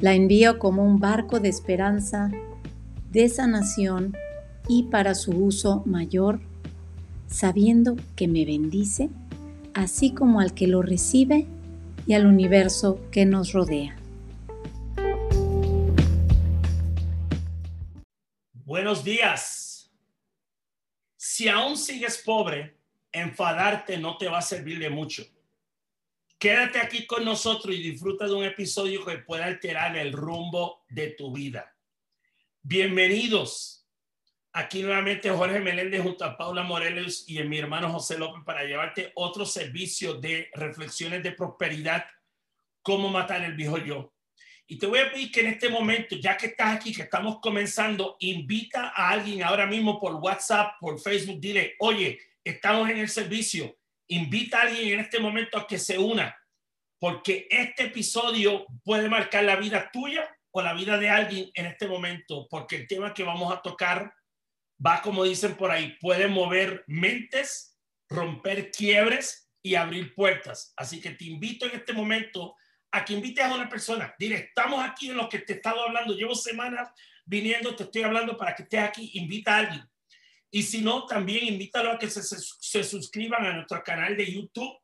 La envío como un barco de esperanza, de sanación y para su uso mayor, sabiendo que me bendice, así como al que lo recibe y al universo que nos rodea. Buenos días. Si aún sigues pobre, enfadarte no te va a servir de mucho. Quédate aquí con nosotros y disfruta de un episodio que pueda alterar el rumbo de tu vida. Bienvenidos. Aquí nuevamente Jorge Meléndez junto a Paula Morelos y mi hermano José López para llevarte otro servicio de reflexiones de prosperidad, cómo matar el viejo yo. Y te voy a pedir que en este momento, ya que estás aquí, que estamos comenzando, invita a alguien ahora mismo por WhatsApp, por Facebook, dile, oye, estamos en el servicio. Invita a alguien en este momento a que se una, porque este episodio puede marcar la vida tuya o la vida de alguien en este momento, porque el tema que vamos a tocar va, como dicen por ahí, puede mover mentes, romper quiebres y abrir puertas. Así que te invito en este momento a que invites a una persona. Dile, estamos aquí en lo que te he estado hablando. Llevo semanas viniendo, te estoy hablando para que estés aquí. Invita a alguien. Y si no, también invítalo a que se, se, suscriban a nuestro canal de YouTube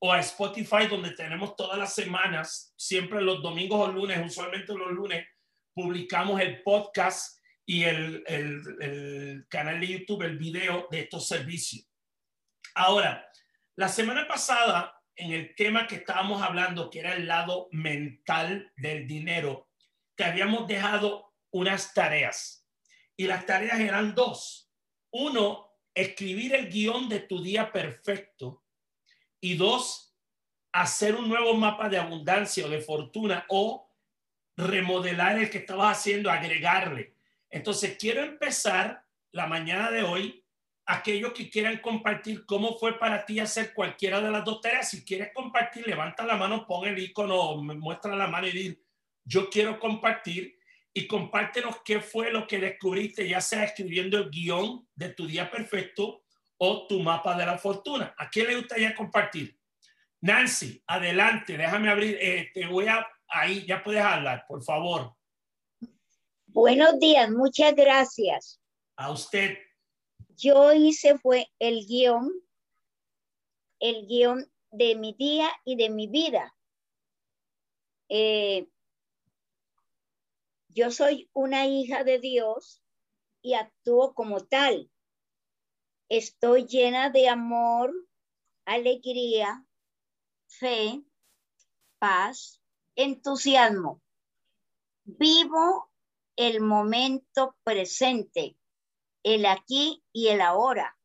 o a Spotify, donde tenemos todas las semanas, siempre los domingos o lunes, usualmente los lunes, publicamos el podcast y el, el, el, canal de YouTube, el video de estos servicios. Ahora, la semana pasada, en el tema que estábamos hablando, que era el lado mental del dinero, te habíamos dejado unas tareas. Y las tareas eran dos. Uno, escribir el guion de tu día perfecto. Y dos, hacer un nuevo mapa de abundancia o de fortuna o remodelar el que estabas haciendo, agregarle. Entonces, quiero empezar la mañana de hoy. Aquellos que quieran compartir cómo fue para ti hacer cualquiera de las dos tareas, si quieres compartir, levanta la mano, pon el icono, muestra la mano y di, yo quiero compartir y compártenos qué fue lo que descubriste, ya sea escribiendo el guion de tu día perfecto o tu mapa de la fortuna. ¿A quién le gustaría compartir? Nancy, adelante, déjame abrir, eh, te voy a, ahí ya puedes hablar, por favor. Buenos días, muchas gracias. A usted. Yo hice fue el guion, el guion de mi día y de mi vida. Eh, yo soy una hija de Dios y actúo como tal. Estoy llena de amor, alegría, fe, paz, entusiasmo. Vivo el momento presente, el aquí y el ahora,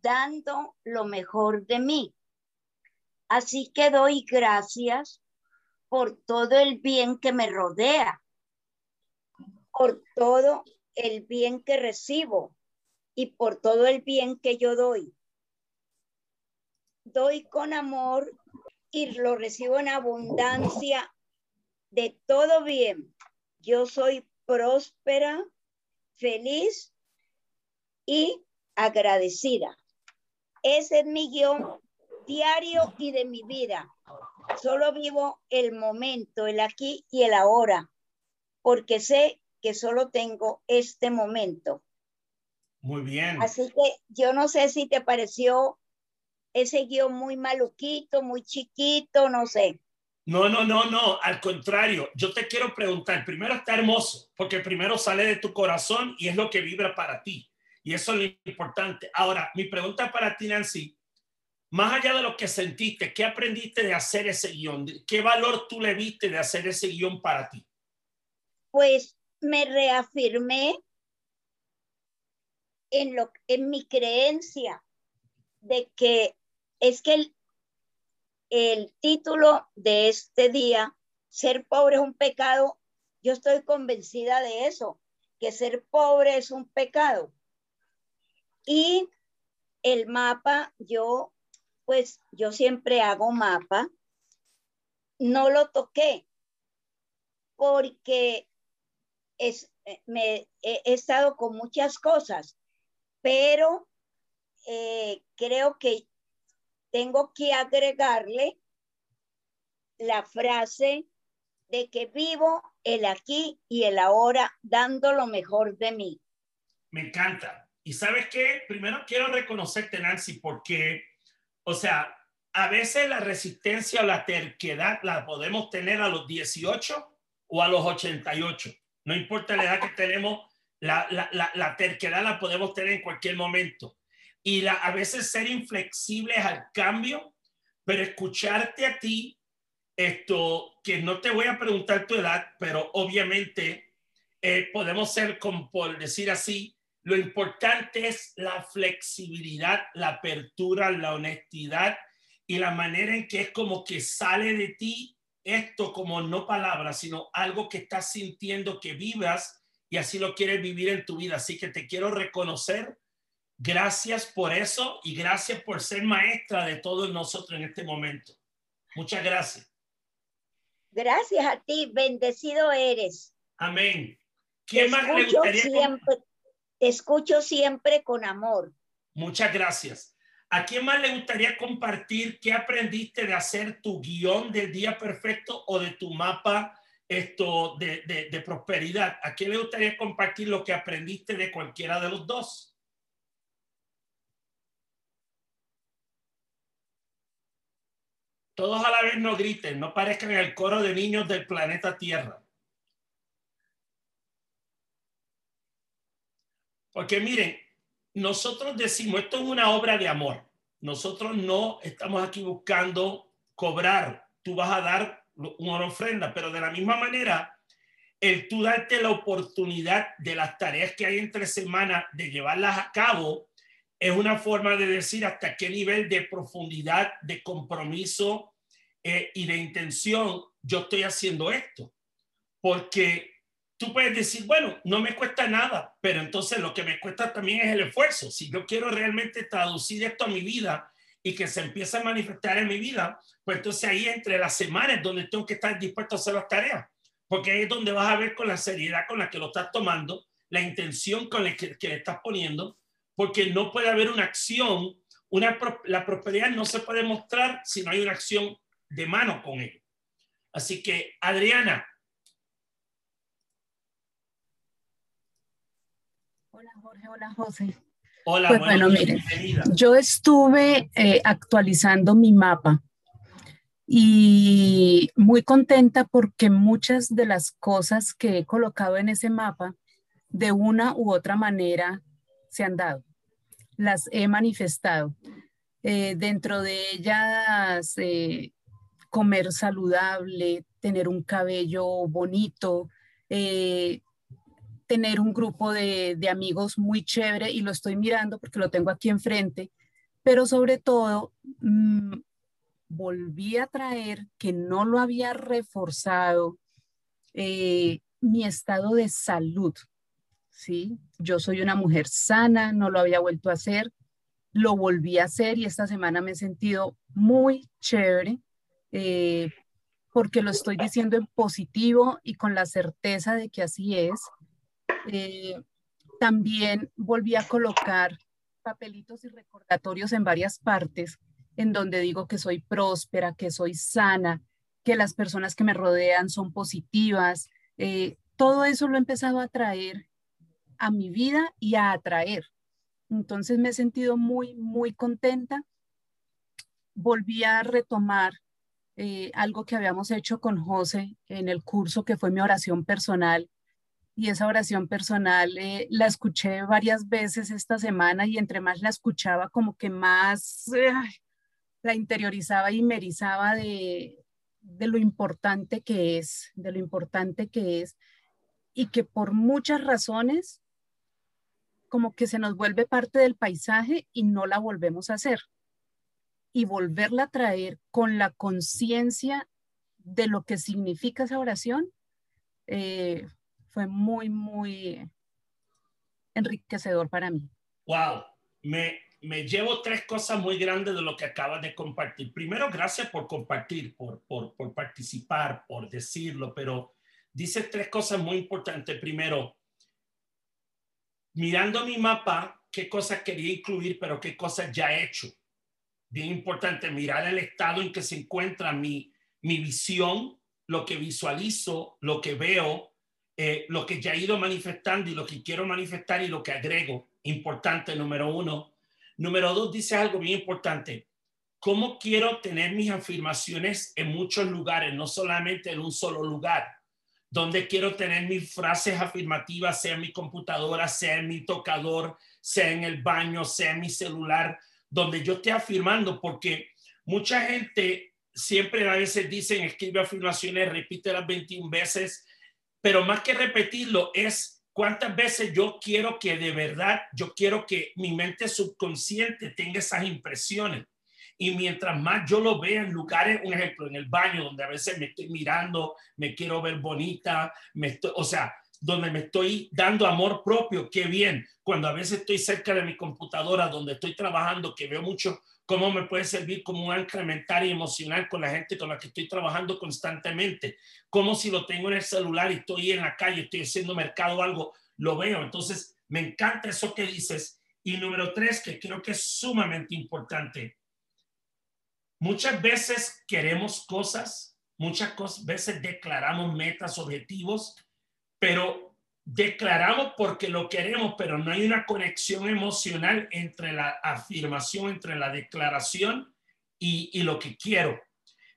dando lo mejor de mí. Así que doy gracias por todo el bien que me rodea por todo el bien que recibo y por todo el bien que yo doy. Doy con amor y lo recibo en abundancia de todo bien. Yo soy próspera, feliz y agradecida. Ese es mi guion diario y de mi vida. Solo vivo el momento, el aquí y el ahora, porque sé que solo tengo este momento. Muy bien. Así que yo no sé si te pareció ese guion muy maluquito, muy chiquito, no sé. No, no, no, no, al contrario, yo te quiero preguntar, primero está hermoso, porque primero sale de tu corazón y es lo que vibra para ti. Y eso es lo importante. Ahora, mi pregunta para ti, Nancy, más allá de lo que sentiste, ¿qué aprendiste de hacer ese guion? ¿Qué valor tú le viste de hacer ese guion para ti? Pues me reafirmé en, lo, en mi creencia de que es que el, el título de este día ser pobre es un pecado. Yo estoy convencida de eso, que ser pobre es un pecado. Y el mapa, yo, pues yo siempre hago mapa. No lo toqué porque es, me, he, estado con muchas cosas, pero eh, creo que tengo que agregarle la frase de que vivo el aquí y el ahora dando lo mejor de mí. Me encanta. Y sabes qué, primero quiero reconocerte, Nancy, porque, o sea, a veces la resistencia o la terquedad la podemos tener a los 18 o a los 88. No importa la edad que tenemos, la, terquedad la podemos tener en cualquier momento. Y a veces ser inflexibles al cambio, pero escucharte a ti, esto, que no te voy a preguntar tu edad, pero obviamente eh, podemos ser, como por decir así, lo importante es la flexibilidad, la apertura, la honestidad y la manera en que es como que sale de ti esto como no palabras, sino algo que estás sintiendo que vivas y así lo quieres vivir en tu vida. Así que te quiero reconocer. Gracias por eso y gracias por ser maestra de todos nosotros en este momento. Muchas gracias. Gracias a ti, bendecido eres. Amén. ¿Qué más le gustaría siempre, te escucho siempre con amor. Muchas gracias. ¿A quién más le gustaría compartir qué aprendiste de hacer tu guion del día perfecto o de tu mapa esto de, de, prosperidad? ¿A quién le gustaría compartir lo que aprendiste de cualquiera de los dos? Todos a la vez no griten, no parezcan el coro de niños del planeta Tierra. Porque miren, nosotros decimos, esto es una obra de amor. Nosotros no estamos aquí buscando cobrar. Tú vas a dar una ofrenda, pero de la misma manera, el tú darte la oportunidad de las tareas que hay entre semanas de llevarlas a cabo es una forma de decir hasta qué nivel de profundidad, de compromiso eh, y de intención yo estoy haciendo esto. Porque tú puedes decir, bueno, no me cuesta nada, pero entonces lo que me cuesta también es el esfuerzo. Si yo quiero realmente traducir esto a mi vida y que se empiece a manifestar en mi vida, pues entonces ahí entre las semanas donde tengo que estar dispuesto a hacer las tareas, porque ahí es donde vas a ver con la seriedad con la que lo estás tomando, la intención con la que, le estás poniendo, porque no puede haber una acción, una, la prosperidad no se puede mostrar si no hay una acción de mano con él. Así que, Adriana, Hola Jorge, hola José. Hola, pues bueno, miren, yo estuve eh, actualizando mi mapa y muy contenta porque muchas de las cosas que he colocado en ese mapa, de una u otra manera, se han dado. Las he manifestado. Eh, dentro de ellas, eh, comer saludable, tener un cabello bonito, tener un grupo de, amigos muy chévere y lo estoy mirando porque lo tengo aquí enfrente, pero sobre todo mm, volví a traer que no lo había reforzado eh, mi estado de salud. ¿sí? Yo soy una mujer sana, no lo había vuelto a hacer, lo volví a hacer y esta semana me he sentido muy chévere. Eh, porque lo estoy diciendo en positivo y con la certeza de que así es. Eh, también volví a colocar papelitos y recordatorios en varias partes en donde digo que soy próspera, que soy sana, que las personas que me rodean son positivas. Eh, todo eso lo he empezado a traer a mi vida y a atraer. Entonces me he sentido muy, muy contenta. Volví a retomar eh, algo que habíamos hecho con José en el curso que fue mi oración personal y esa oración personal eh, la escuché varias veces esta semana y entre más la escuchaba como que más la interiorizaba y merizaba de, de lo importante que es, de lo importante que es y que por muchas razones como que se nos vuelve parte del paisaje y no la volvemos a hacer. Y volverla a traer con la conciencia de lo que significa esa oración, eh, fue muy, muy enriquecedor para mí. Wow, me, me llevo tres cosas muy grandes de lo que acabas de compartir. Primero, gracias por compartir, por, por, por participar, por decirlo, pero dice tres cosas muy importantes. Primero, mirando mi mapa, qué cosas quería incluir, pero qué cosas ya he hecho. Bien importante, mirar el estado en que se encuentra mi, mi visión, lo que visualizo, lo que veo, eh, lo que ya he ido manifestando y lo que quiero manifestar y lo que agrego. Importante, número uno. Número dos, dice algo bien importante. ¿Cómo quiero tener mis afirmaciones en muchos lugares, no solamente en un solo lugar? donde quiero tener mis frases afirmativas, sea en mi computadora, sea en mi tocador, sea en el baño, sea en mi celular, donde yo esté afirmando, porque mucha gente siempre a veces dicen, escribe afirmaciones, repite las 21 veces, pero más que repetirlo es cuántas veces yo quiero que de verdad, yo quiero que mi mente subconsciente tenga esas impresiones. Y mientras más yo lo vea en lugares, un ejemplo, en el baño, donde a veces me estoy mirando, me quiero ver bonita, me estoy, o sea, donde me estoy dando amor propio, qué bien. Cuando a veces estoy cerca de mi computadora, donde estoy trabajando, que veo mucho cómo me puede servir como un ancla y emocional con la gente con la que estoy trabajando constantemente. Como si lo tengo en el celular y estoy en la calle, estoy haciendo mercado o algo, lo veo. Entonces, me encanta eso que dices. Y número tres, que creo que es sumamente importante, Muchas veces queremos cosas, muchas veces declaramos metas, objetivos, pero declaramos porque lo queremos, pero no hay una conexión emocional entre la afirmación, entre la declaración y, lo que quiero.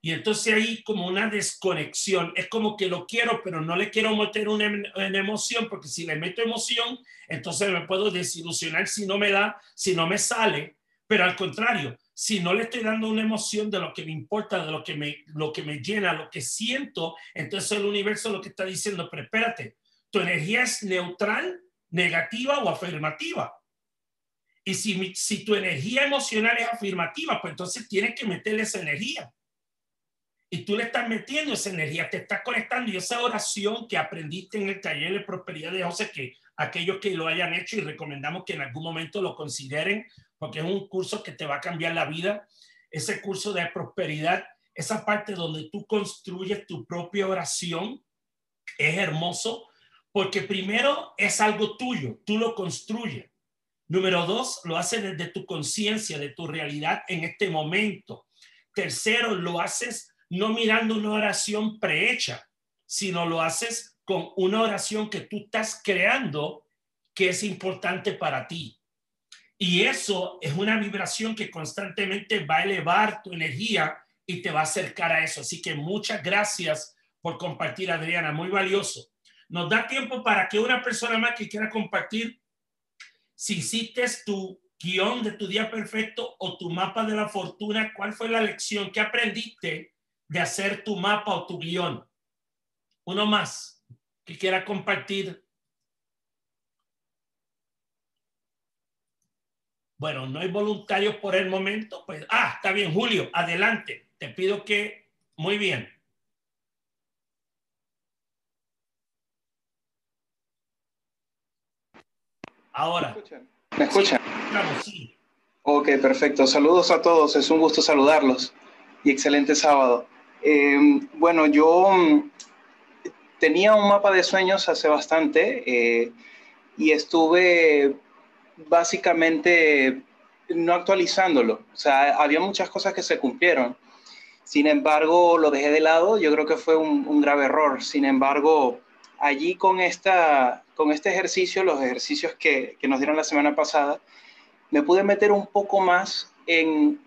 Y entonces hay como una desconexión. Es como que lo quiero, pero no le quiero meter una, una, emoción, porque si le meto emoción, entonces me puedo desilusionar si no me da, si no me sale. Pero al contrario, si no le estoy dando una emoción de lo que me importa, de lo que me, lo que me llena, lo que siento, entonces el universo lo que está diciendo, pero espérate, tu energía es neutral, negativa o afirmativa. Y si, si tu energía emocional es afirmativa, pues entonces tienes que meterle esa energía. Y tú le estás metiendo esa energía, te estás conectando. Y esa oración que aprendiste en el taller de prosperidad de José, que aquellos que lo hayan hecho y recomendamos que en algún momento lo consideren porque es un curso que te va a cambiar la vida. Ese curso de prosperidad, esa parte donde tú construyes tu propia oración, es hermoso porque primero es algo tuyo, tú lo construyes. Número dos, lo haces desde tu conciencia, de tu realidad en este momento. Tercero, lo haces no mirando una oración prehecha, sino lo haces con una oración que tú estás creando que es importante para ti. Y eso es una vibración que constantemente va a elevar tu energía y te va a acercar a eso. Así que muchas gracias por compartir, Adriana, muy valioso. Nos da tiempo para que una persona más que quiera compartir, si hiciste tu guion de tu día perfecto o tu mapa de la fortuna, ¿cuál fue la lección que aprendiste de hacer tu mapa o tu guion? Uno más que quiera compartir Bueno, no hay voluntarios por el momento. Pues, ah, está bien, Julio, adelante. Te pido que, muy bien. Ahora. ¿Me escuchan? sí. Ok, perfecto. Saludos a todos. Es un gusto saludarlos y excelente sábado. Eh, bueno, yo mm, tenía un mapa de sueños hace bastante eh, y estuve básicamente no actualizándolo. O sea, había muchas cosas que se cumplieron. Sin embargo, lo dejé de lado. Yo creo que fue un, grave error. Sin embargo, allí con, esta, con este ejercicio, los ejercicios que, que nos dieron la semana pasada, me pude meter un poco más en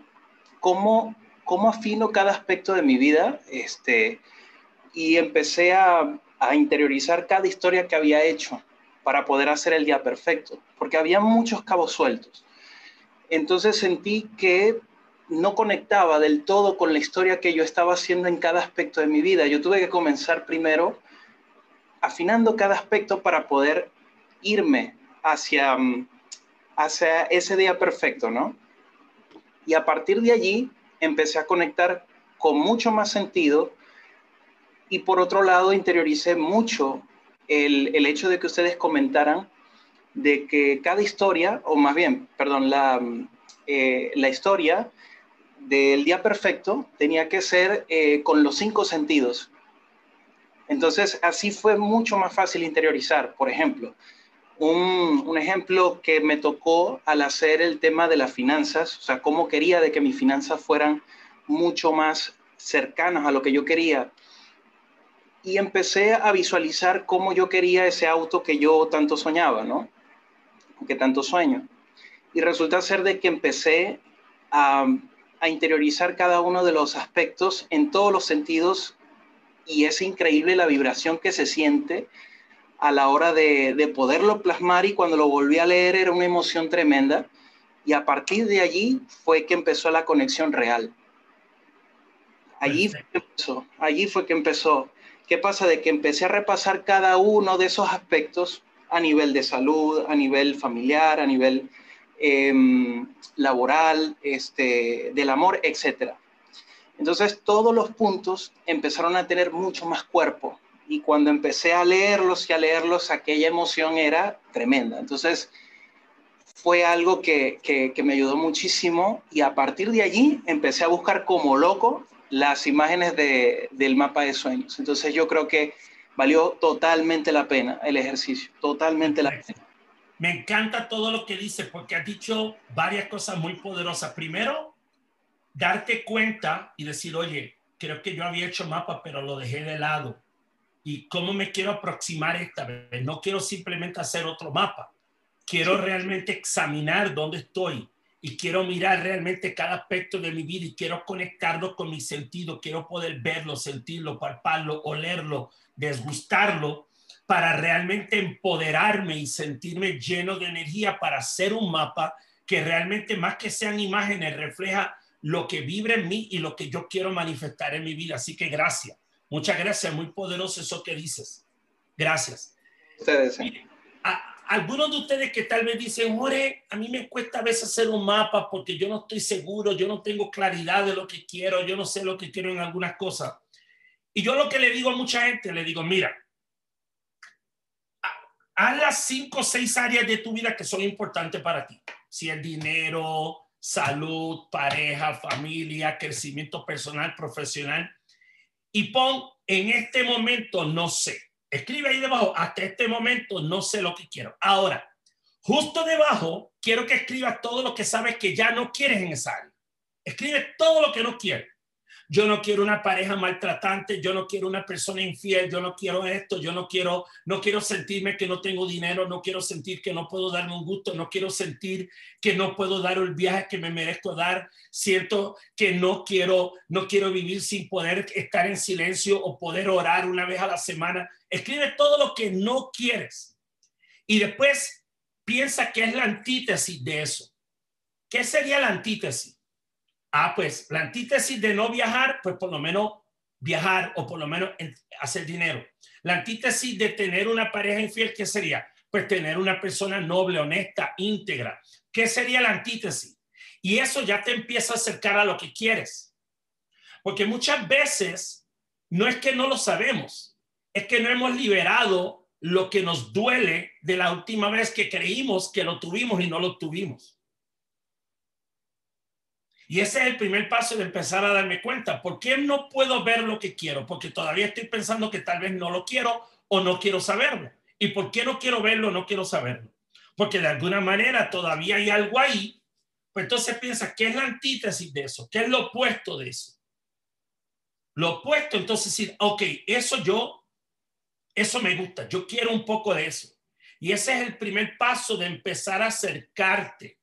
cómo, cómo afino cada aspecto de mi vida este, y empecé a, a interiorizar cada historia que había hecho para poder hacer el día perfecto, porque había muchos cabos sueltos. Entonces sentí que no conectaba del todo con la historia que yo estaba haciendo en cada aspecto de mi vida. Yo tuve que comenzar primero afinando cada aspecto para poder irme hacia, mm, hacia ese día perfecto, ¿no? Y a partir de allí empecé a conectar con mucho más sentido Y por otro lado, interioricé mucho el, el hecho de que ustedes comentaran de que cada historia, o más bien, perdón, la, eh, la historia del día perfecto tenía que ser eh, con los cinco sentidos. Entonces, así fue mucho más fácil interiorizar. Por ejemplo, un, ejemplo que me tocó al hacer el tema de las finanzas, o sea, cómo quería de que mis finanzas fueran mucho más cercanas a lo que yo quería. Y empecé a visualizar cómo yo quería ese auto que yo tanto soñaba, ¿no? Que tanto sueño. Y resulta ser de que empecé a interiorizar cada uno de los aspectos en todos los sentidos y es increíble la vibración que se siente a la hora de, de, poderlo plasmar y cuando lo volví a leer era una emoción tremenda y a partir de allí fue que empezó la conexión real. Allí fue que empezó, allí fue que empezó. ¿Qué pasa? De que empecé a repasar cada uno de esos aspectos a nivel de salud, a nivel familiar, a nivel eh, laboral, este, del amor, etc. Entonces todos los puntos empezaron a tener mucho más cuerpo y cuando empecé a leerlos y a leerlos, aquella emoción era tremenda. Entonces fue algo que, que, me ayudó muchísimo y a partir de allí empecé a buscar como loco las imágenes de, del mapa de sueños. Entonces yo creo que valió totalmente la pena el ejercicio, totalmente la pena. Me encanta todo lo que dices porque has dicho varias cosas muy poderosas. Primero, darte cuenta y decir, oye, creo que yo había hecho mapa, pero lo dejé de lado. ¿Y cómo me quiero aproximar esta vez? No quiero simplemente hacer otro mapa. Quiero realmente examinar dónde estoy y quiero mirar realmente cada aspecto de mi vida y quiero conectarlo con mi sentido. Quiero poder verlo, sentirlo, palparlo, olerlo, desgustarlo para realmente empoderarme y sentirme lleno de energía para hacer un mapa que realmente más que sean imágenes refleja lo que vibra en mí y lo que yo quiero manifestar en mi vida. Así que gracias. Muchas gracias. Muy poderoso eso que dices. Gracias. Ustedes. algunos de ustedes que tal vez dicen, Jorge, a mí me cuesta a veces hacer un mapa porque yo no estoy seguro, yo no tengo claridad de lo que quiero, yo no sé lo que quiero en algunas cosas. Y yo lo que le digo a mucha gente, le digo, mira, haz las cinco o seis áreas de tu vida que son importantes para ti. Si es dinero, salud, pareja, familia, crecimiento personal, profesional. Y pon en este momento no sé. Escribe ahí debajo, hasta este momento no sé lo que quiero. Ahora, justo debajo, quiero que escribas todo lo que sabes que ya no quieres en esa área. Escribe todo lo que no quieres yo no quiero una pareja maltratante, yo no quiero una persona infiel, yo no quiero esto, yo no quiero, no quiero sentirme que no tengo dinero, no quiero sentir que no puedo darme un gusto, no quiero sentir que no puedo dar el viaje que me merezco dar, siento que no quiero, no quiero vivir sin poder estar en silencio o poder orar una vez a la semana. Escribe todo lo que no quieres y después piensa que es la antítesis de eso. ¿Qué sería la antítesis? Ah, pues la antítesis de no viajar, pues por lo menos viajar o por lo menos hacer dinero. La antítesis de tener una pareja infiel, ¿qué sería? Pues tener una persona noble, honesta, íntegra. ¿Qué sería la antítesis? Y eso ya te empieza a acercar a lo que quieres. Porque muchas veces no es que no lo sabemos, es que no hemos liberado lo que nos duele de la última vez que creímos que lo tuvimos y no lo tuvimos. Y ese es el primer paso de empezar a darme cuenta. ¿Por qué no puedo ver lo que quiero? Porque todavía estoy pensando que tal vez no lo quiero o no quiero saberlo. ¿Y por qué no quiero verlo o no quiero saberlo? Porque de alguna manera todavía hay algo ahí. Pues entonces piensa, ¿qué es la antítesis de eso? ¿Qué es lo opuesto de eso? Lo opuesto, entonces decir, ok, eso yo, eso me gusta, yo quiero un poco de eso. Y ese es el primer paso de empezar a acercarte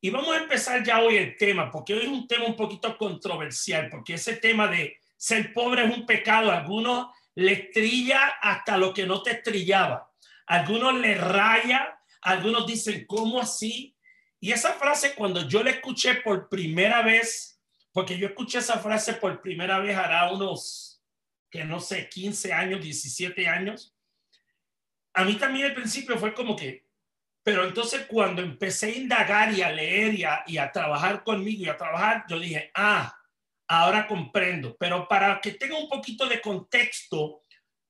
y vamos a empezar ya hoy el tema, porque hoy es un tema un poquito controversial, porque ese tema de ser pobre es un pecado, algunos le trilla hasta lo que no te trillaba, algunos le raya, algunos dicen, ¿cómo así? Y esa frase cuando yo la escuché por primera vez, porque yo escuché esa frase por primera vez hará unos, que no sé, 15 años, 17 años, a mí también al principio fue como que, pero entonces cuando empecé a indagar y a leer y a, trabajar conmigo y a trabajar, yo dije, ah, ahora comprendo. Pero para que tenga un poquito de contexto,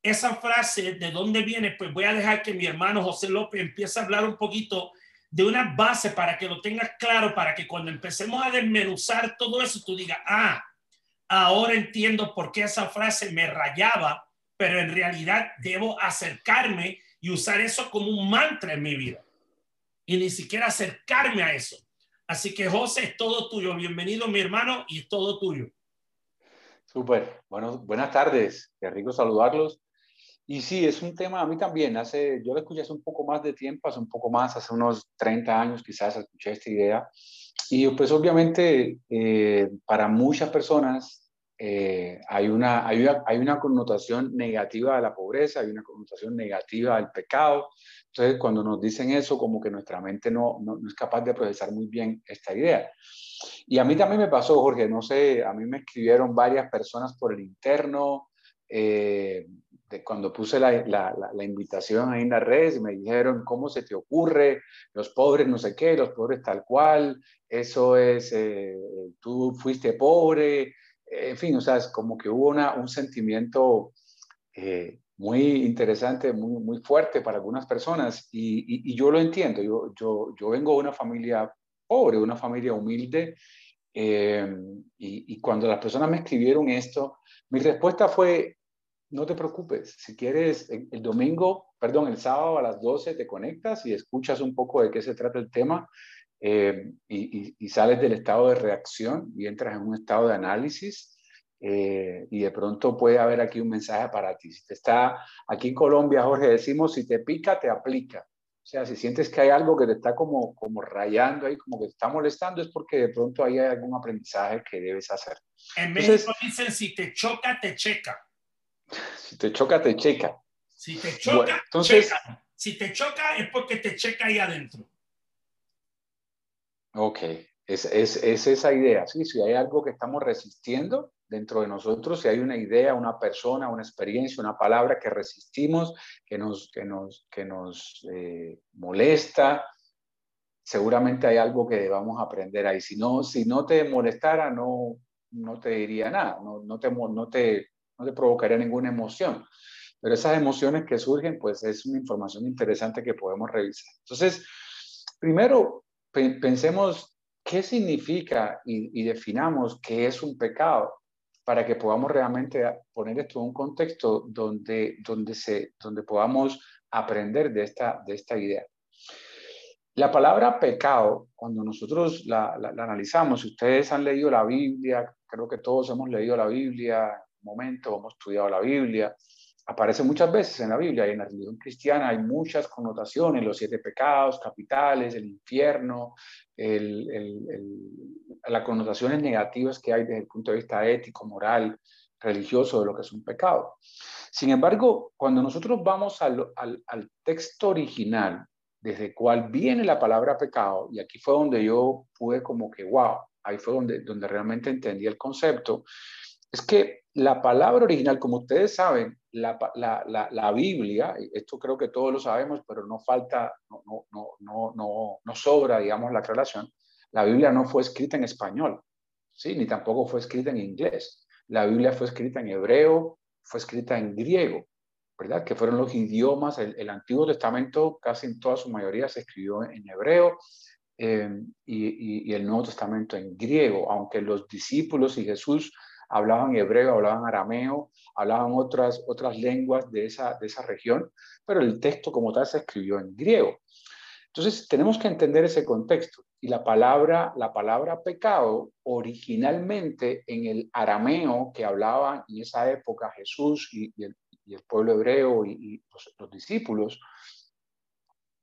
esa frase de dónde viene, pues voy a dejar que mi hermano José López empiece a hablar un poquito de una base para que lo tengas claro, para que cuando empecemos a desmenuzar todo eso, tú digas, ah, ahora entiendo por qué esa frase me rayaba, pero en realidad debo acercarme y usar eso como un mantra en mi vida. Y ni siquiera acercarme a eso. Así que José, es todo tuyo. Bienvenido mi hermano y es todo tuyo. Súper. Bueno, buenas tardes. Qué rico saludarlos. Y sí, es un tema a mí también. Hace, yo lo escuché hace un poco más de tiempo, hace un poco más, hace unos 30 años quizás escuché esta idea. Y pues obviamente eh, para muchas personas eh, hay, una, hay, una, hay una connotación negativa de la pobreza, hay una connotación negativa del pecado. Entonces cuando nos dicen eso, como que nuestra mente no, no, no es capaz de procesar muy bien esta idea. Y a mí también me pasó, Jorge, no sé, a mí me escribieron varias personas por el interno. Eh, cuando puse la, la, la, invitación ahí en las redes, me dijeron, ¿cómo se te ocurre? Los pobres no sé qué, los pobres tal cual, eso es, eh, tú fuiste pobre, en fin, o sea, es como que hubo una, un sentimiento eh, muy interesante, muy, muy fuerte para algunas personas y, y, yo lo entiendo, yo, yo, yo, vengo de una familia pobre, una familia humilde eh, y, y cuando las personas me escribieron esto, mi respuesta fue, no te preocupes, si quieres, el, domingo, perdón, el sábado a las 12 te conectas y escuchas un poco de qué se trata el tema eh, y, sales del estado de reacción y entras en un estado de análisis eh, y de pronto puede haber aquí un mensaje para ti. Si te está aquí en Colombia, Jorge, decimos, si te pica, te aplica. O sea, si sientes que hay algo que te está como, como rayando ahí, como que te está molestando, es porque de pronto hay algún aprendizaje que debes hacer. En México dicen, si te choca, te checa. Si te choca, te checa. Si te choca, entonces, Si te choca es porque te checa ahí adentro. Ok, es, es, es, esa idea, ¿sí? Si hay algo que estamos resistiendo dentro de nosotros, si hay una idea, una persona, una experiencia, una palabra que resistimos, que nos, que nos, que nos eh, molesta, seguramente hay algo que debamos aprender ahí. Si no, si no te molestara, no, no te diría nada, no, no, te, no, te, no te provocaría ninguna emoción. Pero esas emociones que surgen, pues es una información interesante que podemos revisar. Entonces, primero, pensemos qué significa y, definamos qué es un pecado para que podamos realmente poner esto en un contexto donde, donde, se, donde podamos aprender de esta, de esta idea. La palabra pecado, cuando nosotros la, la, analizamos, si ustedes han leído la Biblia, creo que todos hemos leído la Biblia, momento hemos estudiado la Biblia, aparece muchas veces en la Biblia y en la religión cristiana hay muchas connotaciones, los siete pecados capitales, el infierno, las connotaciones negativas que hay desde el punto de vista ético, moral, religioso de lo que es un pecado. Sin embargo, cuando nosotros vamos al, al texto original, desde el cual viene la palabra pecado, y aquí fue donde yo pude como que, wow, ahí fue donde, donde realmente entendí el concepto, es que la palabra original, como ustedes saben, la, la, la, Biblia, esto creo que todos lo sabemos, pero no falta, no, no, no, no, sobra, digamos, la aclaración, la Biblia no fue escrita en español, ¿sí? ni tampoco fue escrita en inglés. La Biblia fue escrita en hebreo, fue escrita en griego, ¿verdad? Que fueron los idiomas, el, Antiguo Testamento casi en toda su mayoría se escribió en hebreo eh, y, el Nuevo Testamento en griego, aunque los discípulos y Jesús hablaban hebreo, hablaban arameo, hablaban otras, otras lenguas de esa, de esa región, pero el texto como tal se escribió en griego. Entonces, tenemos que entender ese contexto. Y la palabra, la palabra pecado, originalmente en el arameo que hablaban en esa época Jesús y, el, pueblo hebreo y, los, los, discípulos,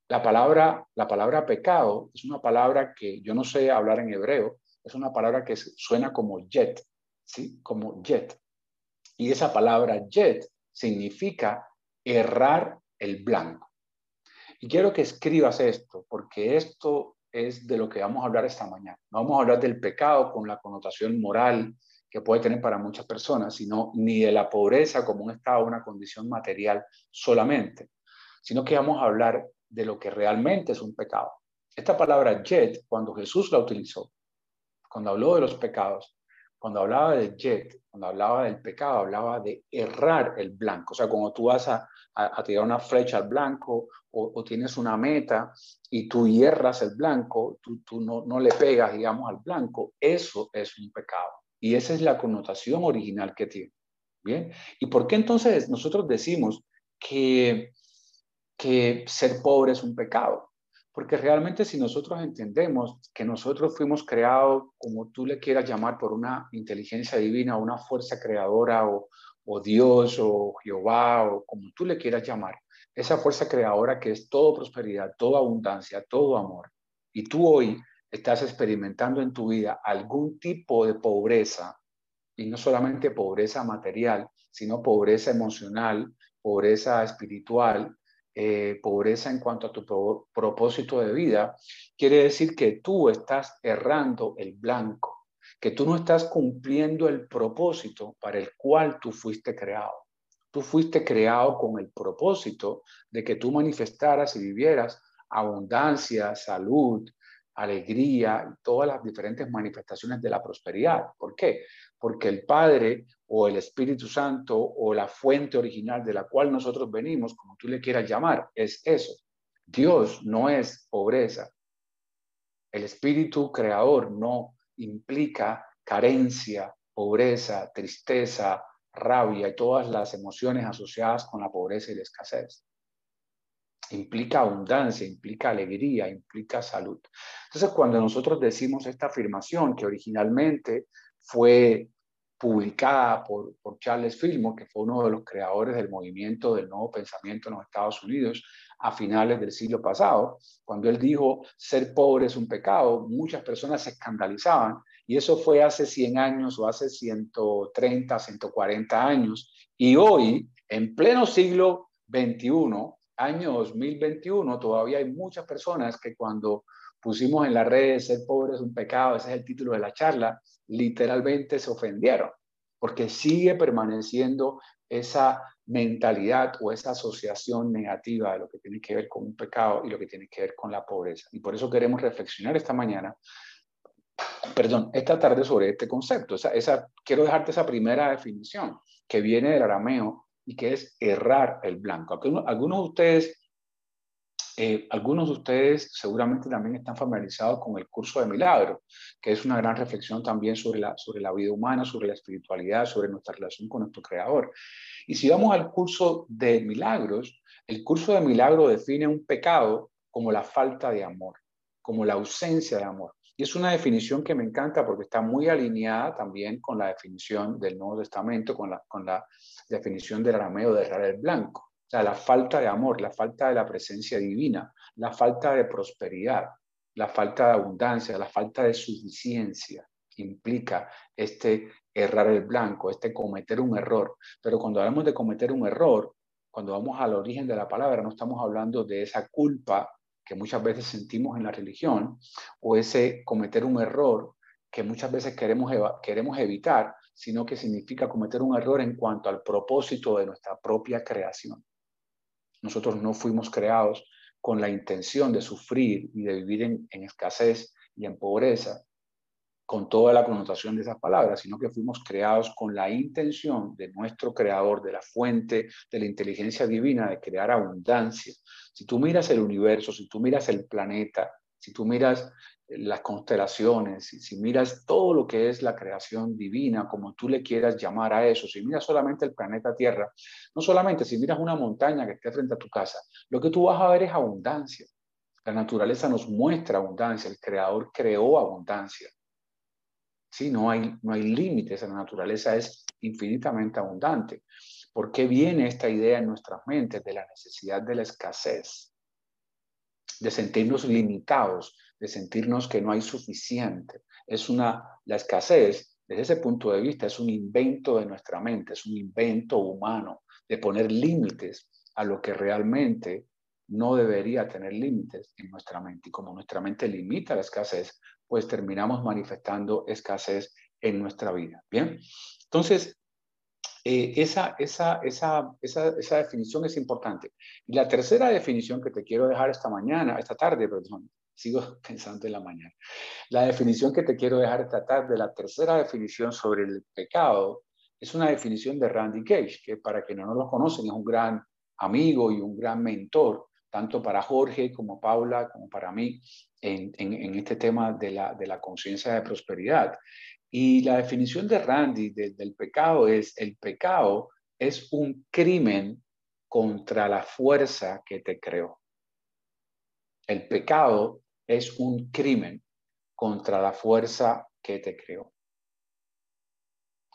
la palabra, la palabra pecado es una palabra que yo no sé hablar en hebreo, es una palabra que suena como jet, ¿sí? Como jet. Y esa palabra jet significa errar el blanco. Y quiero que escribas esto, porque esto es de lo que vamos a hablar esta mañana. No vamos a hablar del pecado con la connotación moral que puede tener para muchas personas, sino ni de la pobreza como un estado, una condición material solamente, sino que vamos a hablar de lo que realmente es un pecado. Esta palabra jet, cuando Jesús la utilizó, cuando habló de los pecados, cuando hablaba del jet, cuando hablaba del pecado, hablaba de errar el blanco. O sea, cuando tú vas a, tirar una flecha al blanco o, tienes una meta y tú hierras el blanco, tú, tú no, no le pegas, digamos, al blanco, eso es un pecado. Y esa es la connotación original que tiene. Bien. ¿Y por qué entonces nosotros decimos que, que ser pobre es un pecado? Porque realmente si nosotros entendemos que nosotros fuimos creados, como tú le quieras llamar, por una inteligencia divina, una fuerza creadora, o, Dios, o Jehová, o como tú le quieras llamar, esa fuerza creadora que es todo prosperidad, toda abundancia, todo amor, y tú hoy estás experimentando en tu vida algún tipo de pobreza, y no solamente pobreza material, sino pobreza emocional, pobreza espiritual, eh, pobreza en cuanto a tu propósito de vida, quiere decir que tú estás errando el blanco, que tú no estás cumpliendo el propósito para el cual tú fuiste creado. Tú fuiste creado con el propósito de que tú manifestaras y vivieras abundancia, salud, alegría todas las diferentes manifestaciones de la prosperidad. ¿Por qué? Porque el Padre o el Espíritu Santo o la fuente original de la cual nosotros venimos, como tú le quieras llamar, es eso. Dios no es pobreza. El Espíritu Creador no implica carencia, pobreza, tristeza, rabia y todas las emociones asociadas con la pobreza y la escasez implica abundancia, implica alegría, implica salud. Entonces, cuando nosotros decimos esta afirmación que originalmente fue publicada por, Charles Fillmore, que fue uno de los creadores del movimiento del nuevo pensamiento en los Estados Unidos a finales del siglo pasado, cuando él dijo ser pobre es un pecado, muchas personas se escandalizaban y eso fue hace 100 años o hace 130, 140 años y hoy, en pleno siglo XXI, año 2021 todavía hay muchas personas que cuando pusimos en las redes ser pobre es un pecado, ese es el título de la charla, literalmente se ofendieron, porque sigue permaneciendo esa mentalidad o esa asociación negativa de lo que tiene que ver con un pecado y lo que tiene que ver con la pobreza. Y por eso queremos reflexionar esta mañana, perdón, esta tarde sobre este concepto. Esa, esa, quiero dejarte esa primera definición que viene del arameo y que es errar el blanco. Algunos de ustedes, eh, algunos de ustedes seguramente también están familiarizados con el curso de milagros, que es una gran reflexión también sobre la, sobre la vida humana, sobre la espiritualidad, sobre nuestra relación con nuestro creador. Y si vamos al curso de milagros, el curso de milagros define un pecado como la falta de amor, como la ausencia de amor. Y es una definición que me encanta porque está muy alineada también con la definición del Nuevo Testamento, con la, con la definición del arameo de Israel blanco. La falta de amor, la falta de la presencia divina, la falta de prosperidad, la falta de abundancia, la falta de suficiencia implica este errar el blanco, este cometer un error. Pero cuando hablamos de cometer un error, cuando vamos al origen de la palabra, no estamos hablando de esa culpa que muchas veces sentimos en la religión o ese cometer un error que muchas veces queremos, queremos evitar, sino que significa cometer un error en cuanto al propósito de nuestra propia creación. Nosotros no fuimos creados con la intención de sufrir y de vivir en, en escasez y en pobreza, con toda la connotación de esas palabras, sino que fuimos creados con la intención de nuestro creador, de la fuente de la inteligencia divina, de crear abundancia. Si tú miras el universo, si tú miras el planeta, si tú miras las constelaciones, si, si miras todo lo que es la creación divina, como tú le quieras llamar a eso, si miras solamente el planeta Tierra, no solamente si miras una montaña que esté frente a tu casa, lo que tú vas a ver es abundancia. La naturaleza nos muestra abundancia, el creador creó abundancia. Sí, no hay, no hay límites, la naturaleza es infinitamente abundante. ¿Por qué viene esta idea en nuestras mentes de la necesidad de la escasez? De sentirnos limitados, de sentirnos que no hay suficiente. Es una, la escasez, desde ese punto de vista, es un invento de nuestra mente, es un invento humano de poner límites a lo que realmente no debería tener límites en nuestra mente. Y como nuestra mente limita la escasez, pues terminamos manifestando escasez en nuestra vida. Bien, entonces, eh, esa, esa, esa, esa, definición es importante. Y la tercera definición que te quiero dejar esta mañana, esta tarde, perdón, sigo pensando en la mañana. La definición que te quiero dejar esta tarde, la tercera definición sobre el pecado, es una definición de Randy Gage, que para quienes no lo conocen es un gran amigo y un gran mentor, tanto para Jorge como Paula, como para mí, en, en, este tema de la, de la conciencia de prosperidad. Y la definición de Randy del pecado es, el pecado es un crimen contra la fuerza que te creó. El pecado es un crimen contra la fuerza que te creó.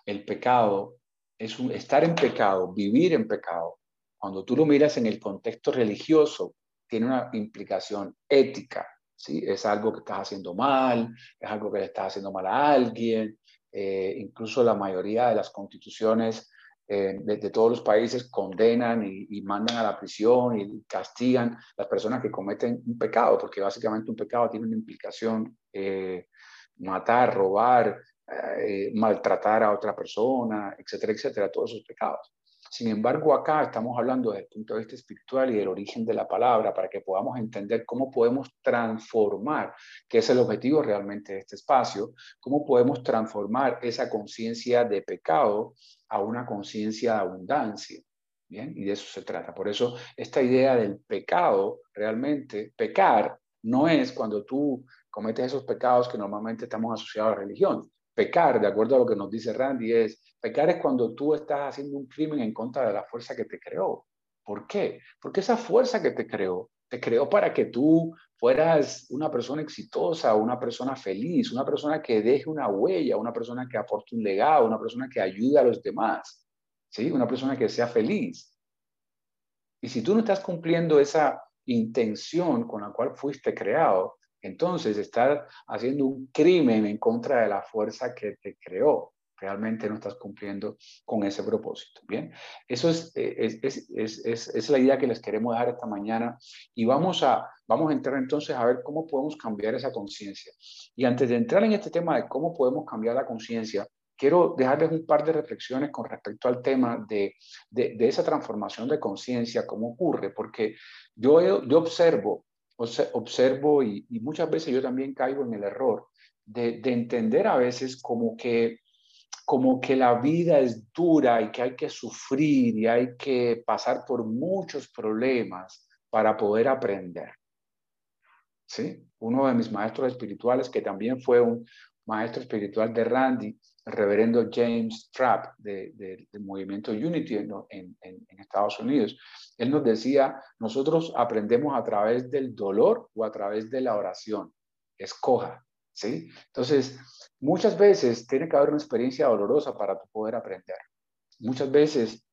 El pecado es un, estar en pecado, vivir en pecado. Cuando tú lo miras en el contexto religioso, tiene una implicación ética. ¿Sí? Es algo que estás haciendo mal, es algo que le estás haciendo mal a alguien. Eh, incluso la mayoría de las constituciones eh, de, todos los países condenan y, mandan a la prisión y castigan las personas que cometen un pecado, porque básicamente un pecado tiene una implicación, eh, matar, robar, maltratar a otra persona, etcétera, etcétera, todos esos pecados. Sin embargo, acá estamos hablando desde el punto de vista espiritual y del origen de la palabra para que podamos entender cómo podemos transformar, que es el objetivo realmente de este espacio, cómo podemos transformar esa conciencia de pecado a una conciencia de abundancia. Bien, y de eso se trata. Por eso esta idea del pecado, realmente, pecar no es cuando tú cometes esos pecados que normalmente estamos asociados a la religión. Pecar, de acuerdo a lo que nos dice Randy, es pecar es cuando tú estás haciendo un crimen en contra de la fuerza que te creó. ¿Por qué? Porque esa fuerza que te creó, te creó para que tú fueras una persona exitosa, una persona feliz, una persona que deje una huella, una persona que aporte un legado, una persona que ayude a los demás, ¿sí? Una persona que sea feliz. Y si tú no estás cumpliendo esa intención con la cual fuiste creado, entonces estás haciendo un crimen en contra de la fuerza que te creó. Realmente no estás cumpliendo con ese propósito. Bien, eso es, eh, es, es, es, es la idea que les queremos dejar esta mañana y vamos a, vamos a entrar entonces a ver cómo podemos cambiar esa conciencia. Y antes de entrar en este tema de cómo podemos cambiar la conciencia, quiero dejarles un par de reflexiones con respecto al tema de, de, de esa transformación de conciencia, cómo ocurre, porque yo, yo observo observo y, muchas veces yo también caigo en el error de, entender a veces como que, como que la vida es dura y que hay que sufrir y hay que pasar por muchos problemas para poder aprender. ¿Sí? Uno de mis maestros espirituales, que también fue un maestro espiritual de Randy, el reverendo James Trapp del movimiento Unity en, Estados Unidos. Él nos decía, nosotros aprendemos a través del dolor o a través de la oración. Escoja, ¿sí? Entonces, muchas veces tiene que haber una experiencia dolorosa para poder aprender. Muchas veces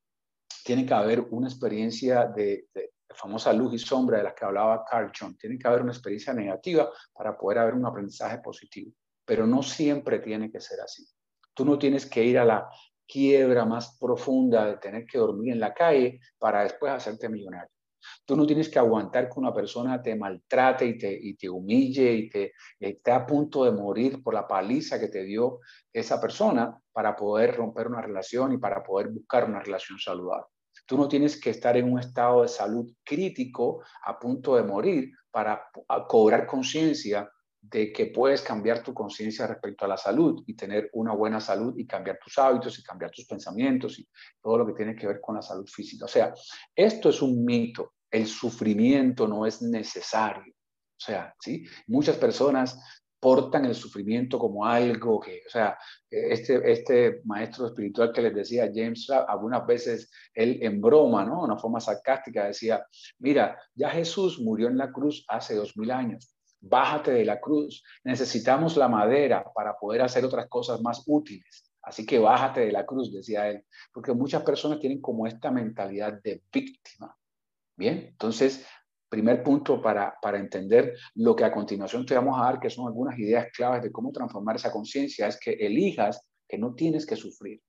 tiene que haber una experiencia de, de famosa luz y sombra de las que hablaba Carl Jung. Tiene que haber una experiencia negativa para poder haber un aprendizaje positivo. Pero no siempre tiene que ser así. Tú no tienes que ir a la quiebra más profunda de tener que dormir en la calle para después hacerte millonario. Tú no tienes que aguantar que una persona te maltrate y te, y te humille y te esté a punto de morir por la paliza que te dio esa persona para poder romper una relación y para poder buscar una relación saludable. Tú no tienes que estar en un estado de salud crítico a punto de morir para cobrar conciencia de que puedes cambiar tu conciencia respecto a la salud y tener una buena salud y cambiar tus hábitos y cambiar tus pensamientos y todo lo que tiene que ver con la salud física. O sea, esto es un mito. El sufrimiento no es necesario. O sea, ¿sí? Muchas personas portan el sufrimiento como algo que, o sea, este, este maestro espiritual que les decía James algunas veces él en broma, ¿no? Una forma sarcástica decía, mira, ya Jesús murió en la cruz hace dos mil años bájate de la cruz. Necesitamos la madera para poder hacer otras cosas más útiles. Así que bájate de la cruz, decía él, porque muchas personas tienen como esta mentalidad de víctima. Bien, entonces, primer punto para, para entender lo que a continuación te vamos a dar, que son algunas ideas claves de cómo transformar esa conciencia, es que elijas que no tienes que sufrir.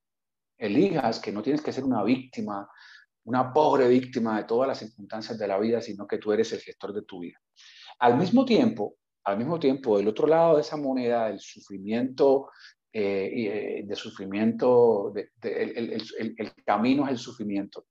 Elijas que no tienes que ser una víctima, una pobre víctima de todas las circunstancias de la vida, sino que tú eres el gestor de tu vida. Al mismo tiempo, al mismo tiempo, del otro lado de esa moneda, el sufrimiento, eh, eh, de sufrimiento, el, camino es el sufrimiento.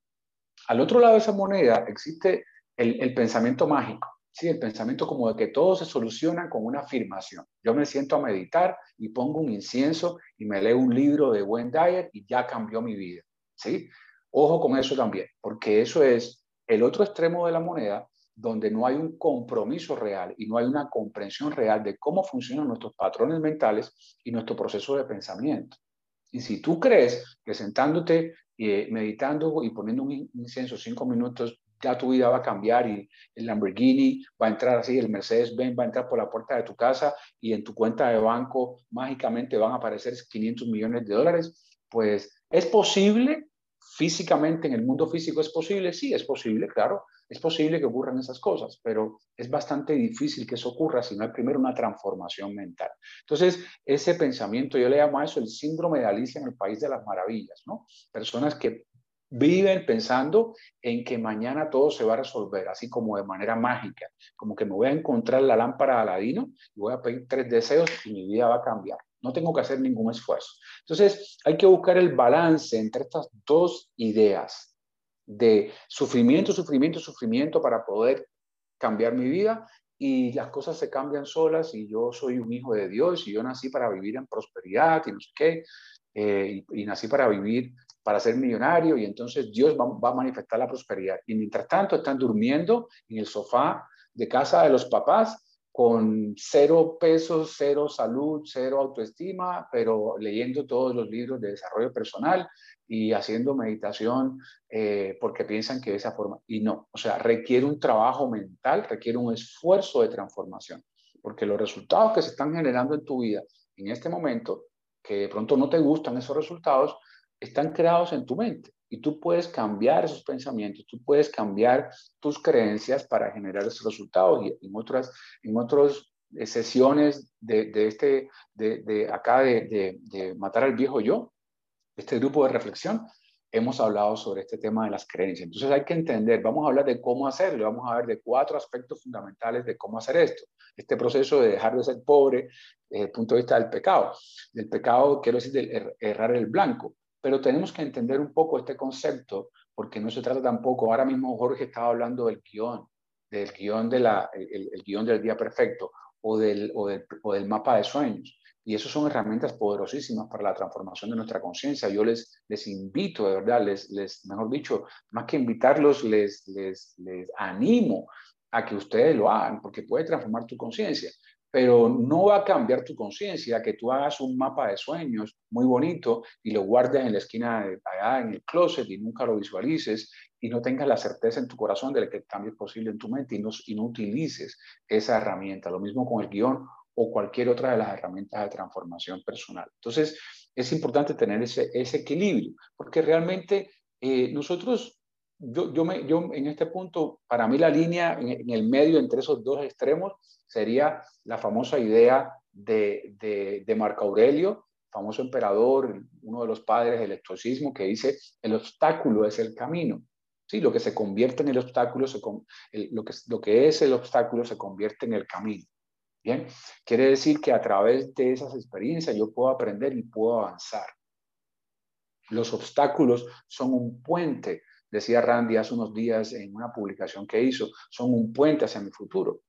Al otro lado de esa moneda existe el, pensamiento mágico. ¿sí? El pensamiento como de que todo se soluciona con una afirmación. Yo me siento a meditar y pongo un incienso y me leo un libro de buen Dyer y ya cambió mi vida, ¿sí? Ojo con eso también, porque eso es el otro extremo de la moneda donde no hay un compromiso real y no hay una comprensión real de cómo funcionan nuestros patrones mentales y nuestro proceso de pensamiento. Y si tú crees que sentándote, eh, meditando y poniendo un incienso cinco minutos, ya tu vida va a cambiar y el Lamborghini va a entrar así, el Mercedes-Benz va a entrar por la puerta de tu casa y en tu cuenta de banco mágicamente van a aparecer 500 millones de dólares, pues es posible físicamente en el mundo físico es posible, sí, es posible, claro, es posible que ocurran esas cosas, pero es bastante difícil que eso ocurra si no hay primero una transformación mental. Entonces, ese pensamiento, yo le llamo a eso el síndrome de Alicia en el País de las Maravillas, ¿no? Personas que viven pensando en que mañana todo se va a resolver, así como de manera mágica, como que me voy a encontrar la lámpara de Aladino y voy a pedir tres deseos y mi vida va a cambiar. No tengo que hacer ningún esfuerzo. Entonces, hay que buscar el balance entre estas dos ideas de sufrimiento, sufrimiento, sufrimiento para poder cambiar mi vida y las cosas se cambian solas y yo soy un hijo de Dios y yo nací para vivir en prosperidad y no sé qué, eh, y, nací para vivir, para ser millonario y entonces Dios va, va, a manifestar la prosperidad. Y mientras tanto están durmiendo en el sofá de casa de los papás con cero pesos, cero salud, cero autoestima, pero leyendo todos los libros de desarrollo personal y haciendo meditación eh, porque piensan que de esa forma. Y no, o sea, requiere un trabajo mental, requiere un esfuerzo de transformación, porque los resultados que se están generando en tu vida en este momento, que de pronto no te gustan esos resultados, están creados en tu mente. Y tú puedes cambiar esos pensamientos, tú puedes cambiar tus creencias para generar esos resultados. Y en otras, en otras eh, sesiones de, de este, de, de acá de, de, matar al viejo yo, este grupo de reflexión, hemos hablado sobre este tema de las creencias. Entonces hay que entender, vamos a hablar de cómo hacerlo, vamos a ver de cuatro aspectos fundamentales de cómo hacer esto. Este proceso de dejar de ser pobre desde el punto de vista del pecado. Del pecado, quiero decir, del er, errar el blanco. Pero tenemos que entender un poco este concepto, porque no se trata tampoco, ahora mismo Jorge estaba hablando del guion, del guion, de la, el, guion del día perfecto o del, o del, o del mapa de sueños. Y eso son herramientas poderosísimas para la transformación de nuestra conciencia. Yo les, les invito, de verdad, les, les, mejor dicho, más que invitarlos, les, les, les animo a que ustedes lo hagan, porque puede transformar tu conciencia. Pero no va a cambiar tu conciencia que tú hagas un mapa de sueños muy bonito y lo guardes en la esquina de allá en el closet y nunca lo visualices y no tengas la certeza en tu corazón de que el cambio es posible en tu mente y no, y no utilices esa herramienta. Lo mismo con el guion o cualquier otra de las herramientas de transformación personal. Entonces, es importante tener ese, ese equilibrio, porque realmente eh, nosotros, yo, yo, me, yo en este punto, para mí la línea en, el medio entre esos dos extremos sería la famosa idea de, de, de Marco Aurelio, famoso emperador, uno de los padres del estoicismo, que dice, el obstáculo es el camino. Sí, lo que se convierte en el obstáculo, se, lo, que, lo que es el obstáculo se convierte en el camino. Bien, quiere decir que a través de esas experiencias yo puedo aprender y puedo avanzar. Los obstáculos son un puente, decía Randy hace unos días en una publicación que hizo, son un puente hacia mi futuro.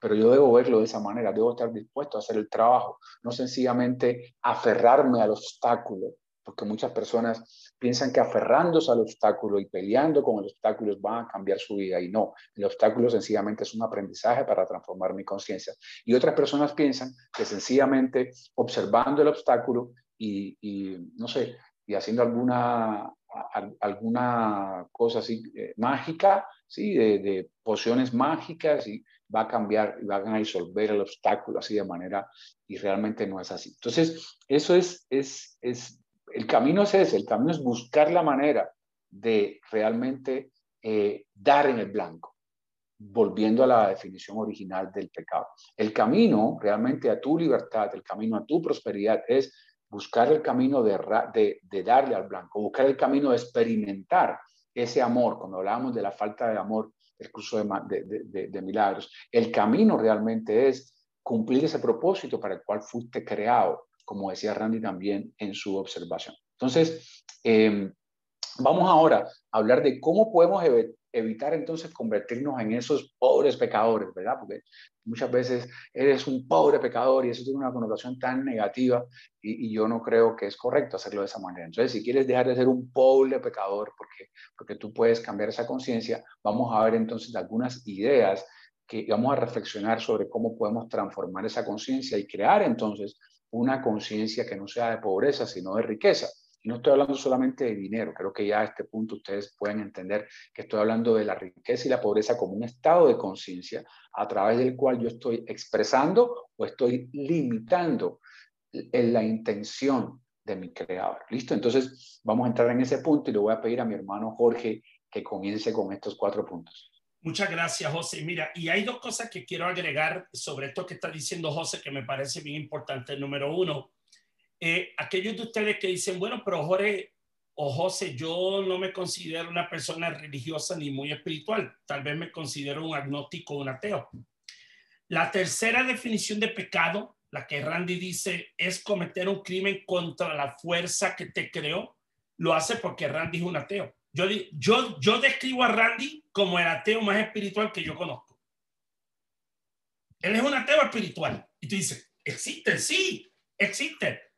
Pero yo debo verlo de esa manera, debo estar dispuesto a hacer el trabajo, no sencillamente aferrarme al obstáculo, porque muchas personas piensan que aferrándose al obstáculo y peleando con el obstáculo van a cambiar su vida y no, el obstáculo sencillamente es un aprendizaje para transformar mi conciencia. Y otras personas piensan que sencillamente observando el obstáculo y, no sé, y haciendo alguna, alguna cosa así eh, mágica, ¿sí? De, de, pociones mágicas y va a cambiar y van a disolver el obstáculo así de manera y realmente no es así. Entonces, eso es, es, es el camino es ese, el camino es buscar la manera de realmente eh, dar en el blanco, volviendo a la definición original del pecado. El camino realmente a tu libertad, el camino a tu prosperidad es buscar el camino de, darle al blanco, buscar el camino de experimentar ese amor. Cuando hablábamos de la falta de amor, el curso de, de milagros, el camino realmente es cumplir ese propósito para el cual fuiste creado como decía Randy también en su observación. Entonces, em, Vamos ahora a hablar de cómo podemos evitar entonces convertirnos en esos pobres pecadores, ¿verdad? Porque muchas veces eres un pobre pecador y eso tiene una connotación tan negativa y, yo no creo que es correcto hacerlo de esa manera. Entonces, si quieres dejar de ser un pobre pecador porque, porque tú puedes cambiar esa conciencia, vamos a ver entonces algunas ideas que vamos a reflexionar sobre cómo podemos transformar esa conciencia y crear entonces una conciencia que no sea de pobreza, sino de riqueza. Y no estoy hablando solamente de dinero, creo que ya a este punto ustedes pueden entender que estoy hablando de la riqueza y la pobreza como un estado de conciencia a través del cual yo estoy expresando o estoy limitando en la intención de mi creador. ¿Listo? Entonces vamos a entrar en ese punto y le voy a pedir a mi hermano Jorge que comience con estos cuatro puntos. Muchas gracias, José. Mira, y hay dos cosas que quiero agregar sobre esto que está diciendo José que me parece bien importante. Número uno, eh, aquellos de ustedes que dicen, bueno, pero Jorge o José, yo no me considero una persona religiosa ni muy espiritual, tal vez me considero un agnóstico o un ateo. La tercera definición de pecado, la que Randy dice, es cometer un crimen contra la fuerza que te creó, lo hace porque Randy es un ateo. Yo, yo, yo describo a Randy como el ateo más espiritual que yo conozco. Él es un ateo espiritual. Y tú dices, existe, sí, existe.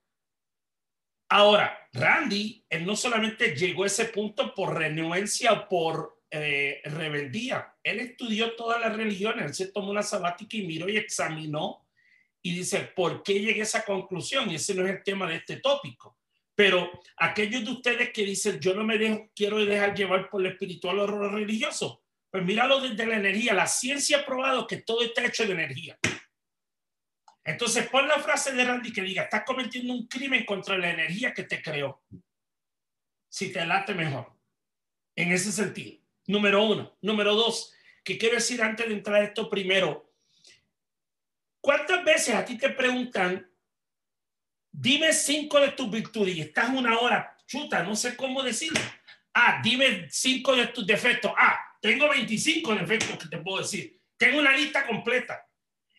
Ahora, Randy, él no solamente llegó a ese punto por renuencia o por eh, rebeldía, él estudió todas las religiones, él se tomó una sabática y miró y examinó y dice, ¿por qué llegué a esa conclusión? Y ese no es el tema de este tópico. Pero aquellos de ustedes que dicen, yo no me dejo, quiero dejar llevar por lo espiritual o lo religioso, pues míralo desde la energía. La ciencia ha probado que todo está hecho de energía. Entonces pon la frase de Randy que diga, estás cometiendo un crimen contra la energía que te creó. Si te late mejor. En ese sentido. Número uno. Número dos, que quiero decir antes de entrar a esto primero. ¿Cuántas veces a ti te preguntan, dime cinco de tus virtudes y estás una hora, chuta, no sé cómo decirlo. Ah, dime cinco de tus defectos. Ah, tengo 25 defectos que te puedo decir. Tengo una lista completa.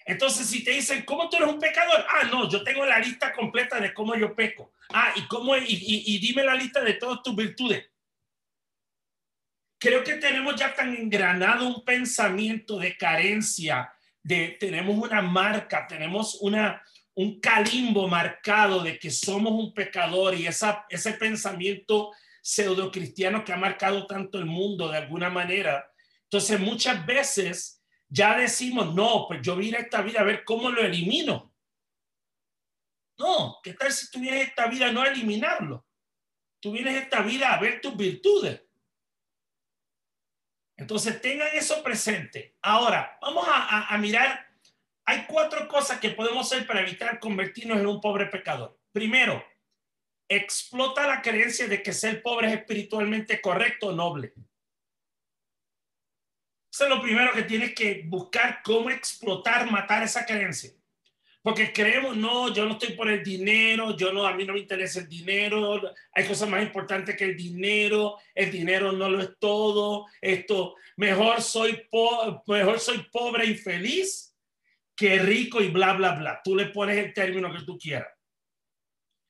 Entonces, si te dicen, ¿cómo tú eres un pecador? Ah, no, yo tengo la lista completa de cómo yo peco. Ah, y, cómo, y, y, dime la lista de todas tus virtudes. Creo que tenemos ya tan engranado un pensamiento de carencia, de tenemos una marca, tenemos una, un calimbo marcado de que somos un pecador y esa, ese pensamiento pseudo cristiano que ha marcado tanto el mundo de alguna manera. Entonces, muchas veces ya decimos, no, pues yo vine a esta vida a ver cómo lo elimino. No, ¿qué tal si tú esta vida no eliminarlo? Tú esta vida a ver tus virtudes. Entonces tengan eso presente. Ahora, vamos a, a mirar, hay cuatro cosas que podemos hacer para evitar convertirnos en un pobre pecador. Primero, explota la creencia de que ser pobre es espiritualmente correcto o noble. Eso es lo primero que tienes que buscar, cómo explotar, matar esa creencia. Porque creemos, no, yo no estoy por el dinero, yo no, a mí no me interesa el dinero, hay cosas más importantes que el dinero, el dinero no lo es todo, esto, mejor soy, mejor soy pobre y feliz que rico y bla, bla, bla. Tú le pones el término que tú quieras.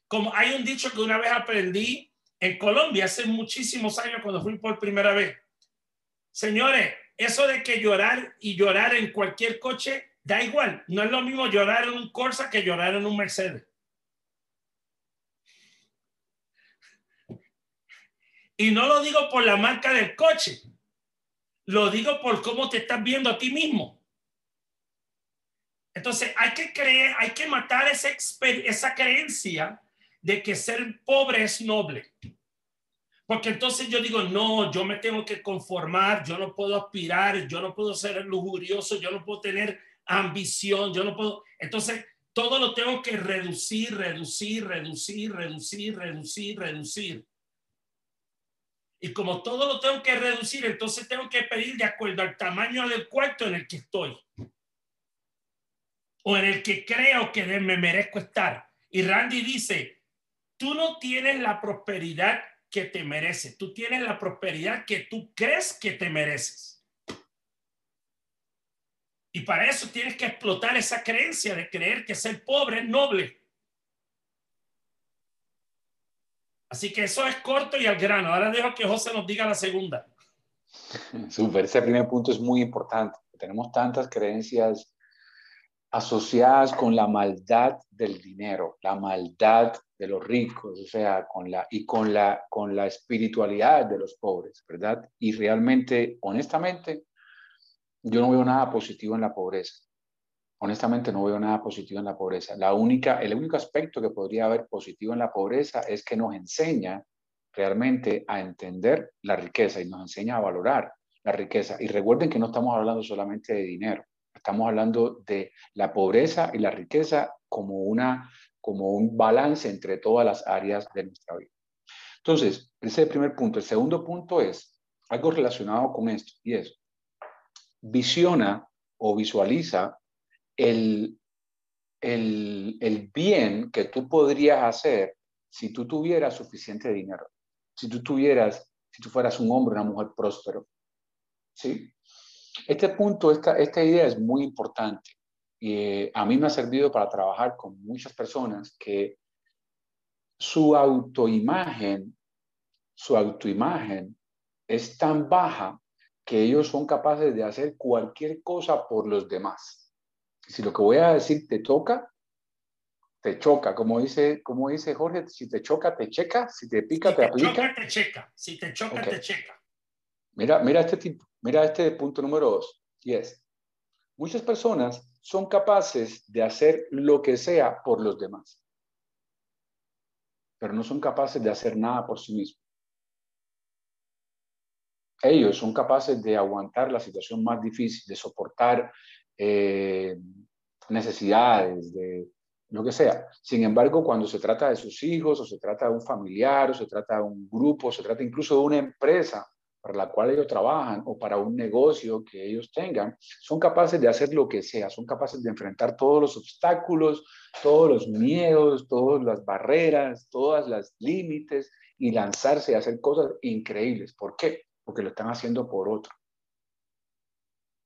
Como hay un dicho que una vez aprendí en Colombia, hace muchísimos años cuando fui por primera vez. Señores, eso de que llorar y llorar en cualquier coche, da igual. No es lo mismo llorar en un Corsa que llorar en un Mercedes. Y no lo digo por la marca del coche, lo digo por cómo te estás viendo a ti mismo. Entonces hay que creer, hay que matar esa, esa creencia de que ser pobre es noble. Porque entonces yo digo, no, yo me tengo que conformar, yo no puedo aspirar, yo no puedo ser lujurioso, yo no puedo tener ambición, yo no puedo. Entonces, todo lo tengo que reducir, reducir, reducir, reducir, reducir, reducir. Y como todo lo tengo que reducir, entonces tengo que pedir de acuerdo al tamaño del cuarto en el que estoy. O en el que creo que me merezco estar. Y Randy dice, tú no tienes la prosperidad que te mereces. Tú tienes la prosperidad que tú crees que te mereces. Y para eso tienes que explotar esa creencia de creer que ser pobre es noble. Así que eso es corto y al grano. Ahora dejo que José nos diga la segunda. Súper, ese primer punto es muy importante. Tenemos tantas creencias asociadas con la maldad del dinero, la maldad de los ricos, o sea, con la, y con la, con la espiritualidad de los pobres, ¿verdad? Y realmente, honestamente, yo no veo nada positivo en la pobreza. Honestamente, no veo nada positivo en la pobreza. La única, el único aspecto que podría haber positivo en la pobreza es que nos enseña realmente a entender la riqueza y nos enseña a valorar la riqueza. Y recuerden que no estamos hablando solamente de dinero, estamos hablando de la pobreza y la riqueza como, una, como un balance entre todas las áreas de nuestra vida. Entonces, ese es el primer punto. El segundo punto es algo relacionado con esto y es, visiona o visualiza el, el, el bien que tú podrías hacer si tú tuvieras suficiente dinero si tú tuvieras, si tú fueras un hombre, una mujer próspero. ¿Sí? Este punto, esta, esta idea es muy importante. Y eh, a mí me ha servido para trabajar con muchas personas que su autoimagen, su autoimagen es tan baja que ellos son capaces de hacer cualquier cosa por los demás. Si lo que voy a decir te toca, te choca, como dice, como dice Jorge, si te choca, te checa, si te pica, si te, te aplica. Choca, te checa. Si te choca, te checa. Mira, mira este tipo, mira este punto número dos, y es, muchas personas son capaces de hacer lo que sea por los demás, pero no son capaces de hacer nada por sí mismos. Ellos son capaces de aguantar la situación más difícil, de soportar eh, necesidades, de, lo que sea. Sin embargo, cuando se trata de sus hijos, o se trata de un familiar, o se trata de un grupo, o se trata incluso de una empresa para la cual ellos trabajan, o para un negocio que ellos tengan, son capaces de hacer lo que sea, son capaces de enfrentar todos los obstáculos, todos los miedos, todas las barreras, todas las límites, y lanzarse a hacer cosas increíbles. ¿Por qué? Porque lo están haciendo por otro.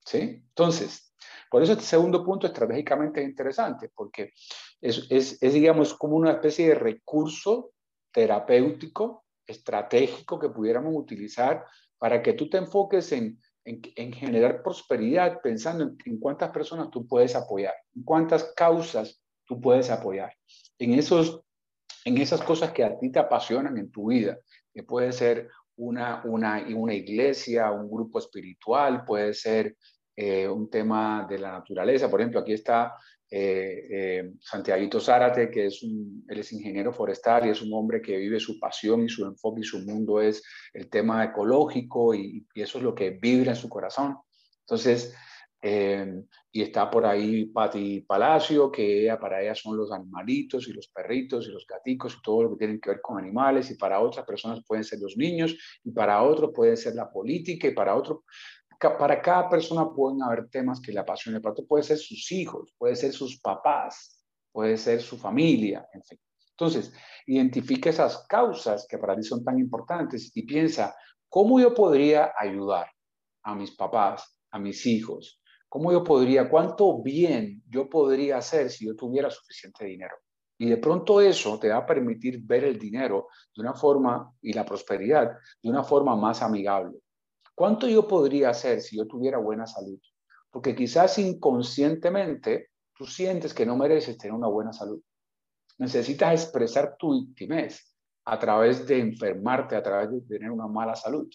¿Sí? Entonces, por eso este segundo punto estratégicamente es interesante, porque es, es, digamos, como una especie de recurso terapéutico, estratégico que pudiéramos utilizar para que tú te enfoques en, en, en generar prosperidad pensando en, en, cuántas personas tú puedes apoyar, en cuántas causas tú puedes apoyar, en, esos, en esas cosas que a ti te apasionan en tu vida, que puede ser una, una, una iglesia, un grupo espiritual, puede ser eh, un tema de la naturaleza. Por ejemplo, aquí está eh, eh, Santiago Zárate, que es un, él es ingeniero forestal y es un hombre que vive su pasión y su enfoque y su mundo es el tema ecológico y, eso es lo que vibra en su corazón. Entonces, y está por ahí Patti Palacio, que para ella son los animalitos y los perritos y los gaticos y todo lo que tiene que ver con animales, y para otras personas pueden ser los niños, y para otros puede ser la política, y para otros para cada persona pueden haber temas que le apasionen. Para puede ser sus hijos, puede ser sus papás, puede ser su familia, en fin. Entonces, identifica esas causas que para ti son tan importantes y piensa, ¿cómo yo podría ayudar a mis papás, a mis hijos? ¿Cómo yo podría, cuánto bien yo podría hacer si yo tuviera suficiente dinero? Y de pronto eso te va a permitir ver el dinero de una forma y la prosperidad de una forma más amigable. ¿Cuánto yo podría hacer si yo tuviera buena salud? Porque quizás inconscientemente tú sientes que no mereces tener una buena salud. Necesitas expresar tu victimez a través de enfermarte, a través de tener una mala salud.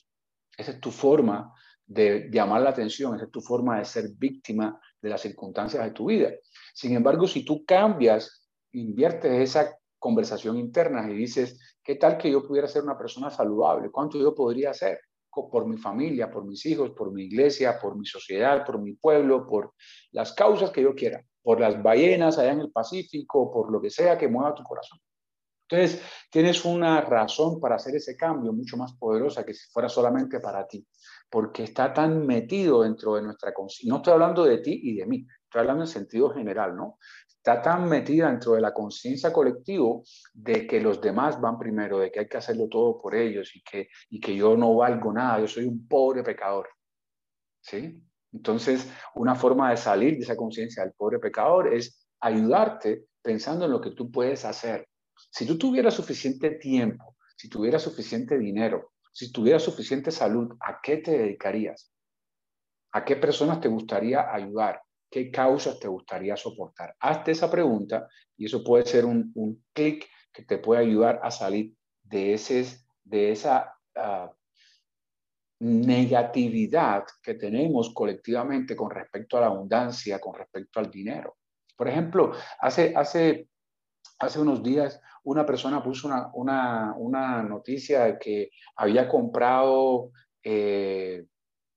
Esa es tu forma de llamar la atención, esa es tu forma de ser víctima de las circunstancias de tu vida. Sin embargo, si tú cambias, inviertes esa conversación interna y dices, ¿qué tal que yo pudiera ser una persona saludable? ¿Cuánto yo podría hacer? Por mi familia, por mis hijos, por mi iglesia, por mi sociedad, por mi pueblo, por las causas que yo quiera, por las ballenas allá en el Pacífico, por lo que sea que mueva tu corazón. Entonces, tienes una razón para hacer ese cambio mucho más poderosa que si fuera solamente para ti, porque está tan metido dentro de nuestra conciencia. No estoy hablando de ti y de mí, estoy hablando en sentido general, ¿no? Está tan metida dentro de la conciencia colectiva de que los demás van primero, de que hay que hacerlo todo por ellos y que, y que yo no valgo nada, yo soy un pobre pecador. ¿Sí? Entonces, una forma de salir de esa conciencia del pobre pecador es ayudarte pensando en lo que tú puedes hacer. Si tú tuvieras suficiente tiempo, si tuvieras suficiente dinero, si tuvieras suficiente salud, ¿a qué te dedicarías? ¿A qué personas te gustaría ayudar? ¿Qué causas te gustaría soportar? Hazte esa pregunta y eso puede ser un, un clic que te puede ayudar a salir de, ese, de esa ah, negatividad que tenemos colectivamente con respecto a la abundancia, con respecto al dinero. Por ejemplo, hace, hace, hace unos días una persona puso una, una, una noticia de que había comprado eh,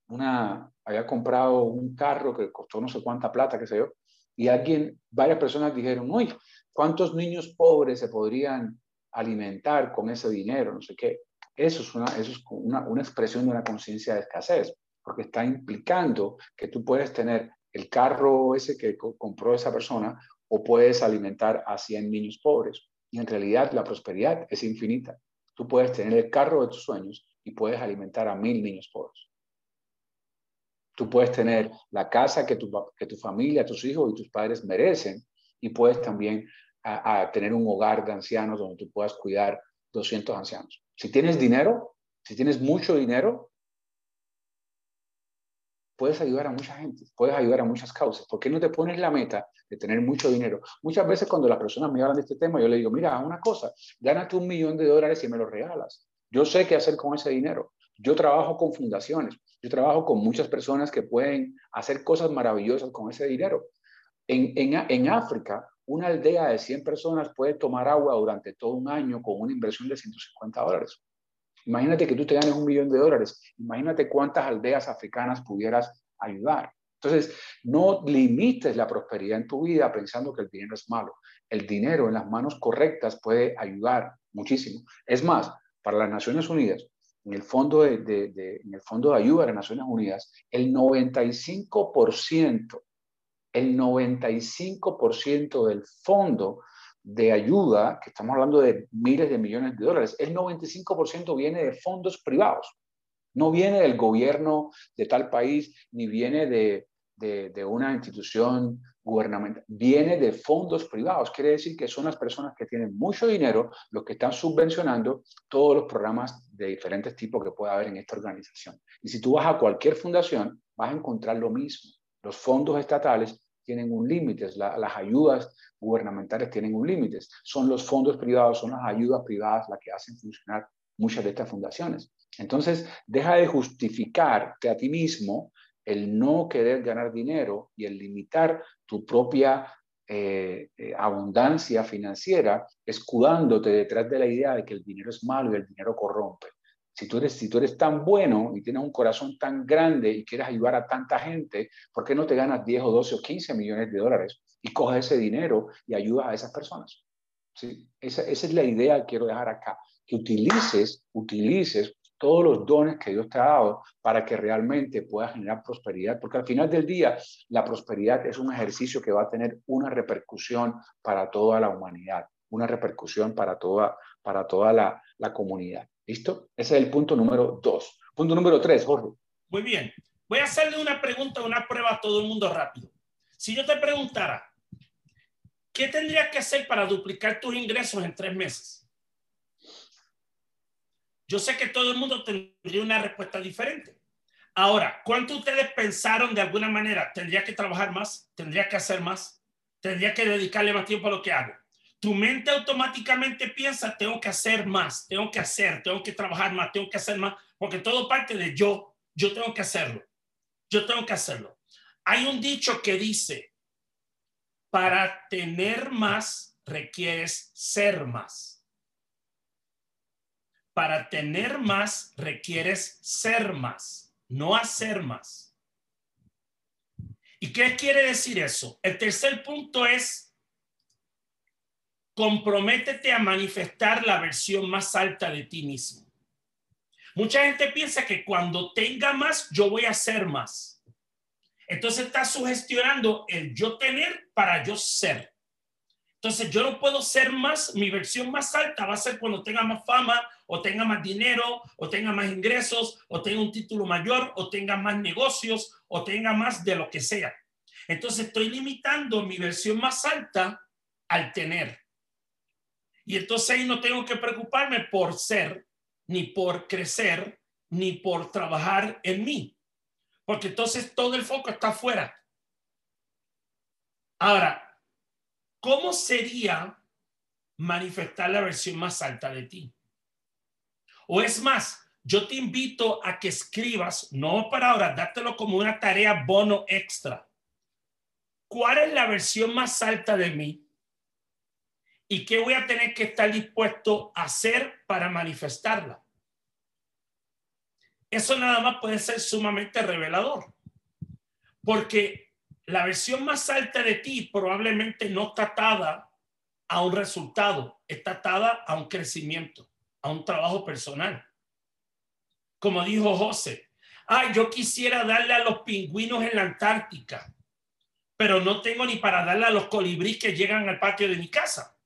una, había comprado un carro que costó no sé cuánta plata, qué sé yo, y alguien, varias personas dijeron, uy, ¿cuántos niños pobres se podrían alimentar con ese dinero? No sé qué. Eso es una, eso es una, una expresión de una conciencia de escasez, porque está implicando que tú puedes tener el carro ese que compró esa persona o puedes alimentar a 100 niños pobres. Y en realidad la prosperidad es infinita. Tú puedes tener el carro de tus sueños y puedes alimentar a mil niños pobres. Tú puedes tener la casa que tu, que tu familia, tus hijos y tus padres merecen y puedes también a, tener un hogar de ancianos donde tú puedas cuidar 200 ancianos. Si tienes dinero, si tienes mucho dinero, puedes ayudar a mucha gente, puedes ayudar a muchas causas. ¿Por qué no te pones la meta de tener mucho dinero? Muchas veces cuando las personas me hablan de este tema, yo le digo, mira, una cosa, gánate un millón de dólares y me lo regalas. Yo sé qué hacer con ese dinero. Yo trabajo con fundaciones, yo trabajo con muchas personas que pueden hacer cosas maravillosas con ese dinero. En, en, en África, una aldea de 100 personas puede tomar agua durante todo un año con una inversión de 150 dólares. Imagínate que tú te ganes un millón de dólares. Imagínate cuántas aldeas africanas pudieras ayudar. Entonces, no limites la prosperidad en tu vida pensando que el dinero es malo. El dinero en las manos correctas puede ayudar muchísimo. Es más, para las Naciones Unidas, en el fondo de, en el fondo de ayuda de las Naciones Unidas, el 95%, el 95% del fondo de ayuda, que estamos hablando de miles de millones de dólares, el 95% viene de fondos privados. No viene del gobierno de tal país, ni viene de, de, una institución gubernamental, viene de fondos privados. Quiere decir que son las personas que tienen mucho dinero los que están subvencionando todos los programas de diferentes tipos que pueda haber en esta organización. Y si tú vas a cualquier fundación, vas a encontrar lo mismo. Los fondos estatales tienen un límite, las ayudas gubernamentales tienen un límite. Son los fondos privados, son las ayudas privadas las que hacen funcionar muchas de estas fundaciones. Entonces, deja de justificarte a ti mismo el no querer ganar dinero y el limitar tu propia eh, eh, abundancia financiera, escudándote detrás de la idea de que el dinero es malo y el dinero corrompe. Si tú, eres, si tú eres tan bueno y tienes un corazón tan grande y quieres ayudar a tanta gente, ¿por qué no te ganas 10 o 12 o 15 millones de dólares y coges ese dinero y ayudas a esas personas? ¿Sí? Esa, esa es la idea que quiero dejar acá, que utilices, utilices todos los dones que Dios te ha dado para que realmente puedas generar prosperidad, porque al final del día la prosperidad es un ejercicio que va a tener una repercusión para toda la humanidad, una repercusión para toda, para toda la, la comunidad. ¿Listo? Ese es el punto número dos. Punto número tres, Jorge. Muy bien. Voy a hacerle una pregunta, una prueba a todo el mundo rápido. Si yo te preguntara, ¿qué tendrías que hacer para duplicar tus ingresos en tres meses? Yo sé que todo el mundo tendría una respuesta diferente. Ahora, ¿cuánto ustedes pensaron de alguna manera? ¿Tendría que trabajar más? ¿Tendría que hacer más? ¿Tendría que dedicarle más tiempo a lo que hago? Tu mente automáticamente piensa, tengo que hacer más, tengo que hacer, tengo que trabajar más, tengo que hacer más, porque todo parte de yo, yo tengo que hacerlo, yo tengo que hacerlo. Hay un dicho que dice, para tener más requieres ser más para tener más requieres ser más, no hacer más. ¿Y qué quiere decir eso? El tercer punto es comprométete a manifestar la versión más alta de ti mismo. Mucha gente piensa que cuando tenga más, yo voy a hacer más. Entonces está sugestionando el yo tener para yo ser. Entonces yo no puedo ser más, mi versión más alta va a ser cuando tenga más fama, o tenga más dinero, o tenga más ingresos, o tenga un título mayor, o tenga más negocios, o tenga más de lo que sea. Entonces estoy limitando mi versión más alta al tener. Y entonces ahí no tengo que preocuparme por ser, ni por crecer, ni por trabajar en mí. Porque entonces todo el foco está afuera. Ahora, ¿cómo sería manifestar la versión más alta de ti? O es más, yo te invito a que escribas, no para ahora, dátelo como una tarea bono extra. ¿Cuál es la versión más alta de mí? ¿Y qué voy a tener que estar dispuesto a hacer para manifestarla? Eso nada más puede ser sumamente revelador. Porque la versión más alta de ti probablemente no está atada a un resultado, está atada a un crecimiento, a un trabajo personal. Como dijo José, ay, yo quisiera darle a los pingüinos en la Antártica, pero no tengo ni para darle a los colibríes que llegan al patio de mi casa.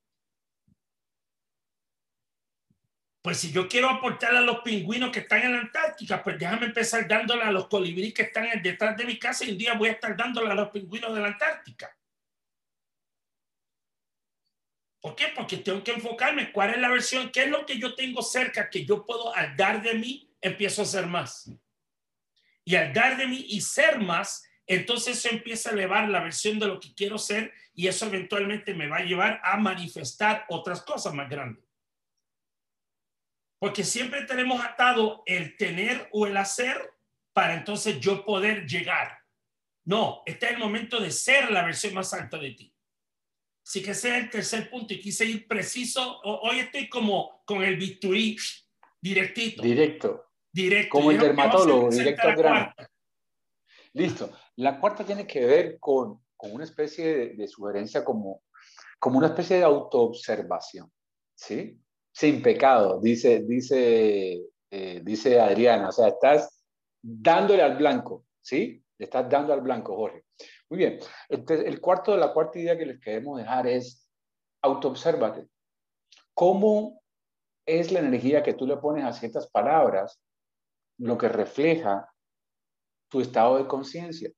Pues si yo quiero aportar a los pingüinos que están en la Antártica, pues déjame empezar dándole a los colibríes que están detrás de mi casa y un día voy a estar dándole a los pingüinos de la Antártica. ¿Por qué? Porque tengo que enfocarme cuál es la versión, qué es lo que yo tengo cerca que yo puedo al dar de mí, empiezo a ser más. Y al dar de mí y ser más, entonces eso empieza a elevar la versión de lo que quiero ser y eso eventualmente me va a llevar a manifestar otras cosas más grandes. Porque siempre tenemos atado el tener o el hacer para entonces yo poder llegar. No, este es el momento de ser la versión más alta de ti. Así que ese es el tercer punto y quise ir preciso. Hoy estoy como con el bisturí directito. Directo. Directo. Como el dermatólogo, directo al grano. Listo. La cuarta tiene que ver con, con una especie de, de, sugerencia como, como una especie de autoobservación. ¿Sí? Sin pecado, dice, dice, eh, dice Adriana. O sea, estás dándole al blanco, ¿sí? Le estás dando al blanco, Jorge. Muy bien. Entonces, el cuarto la cuarta idea que les queremos dejar es autoobsérvate. ¿Cómo es la energía que tú le pones a ciertas palabras lo que refleja tu estado de conciencia?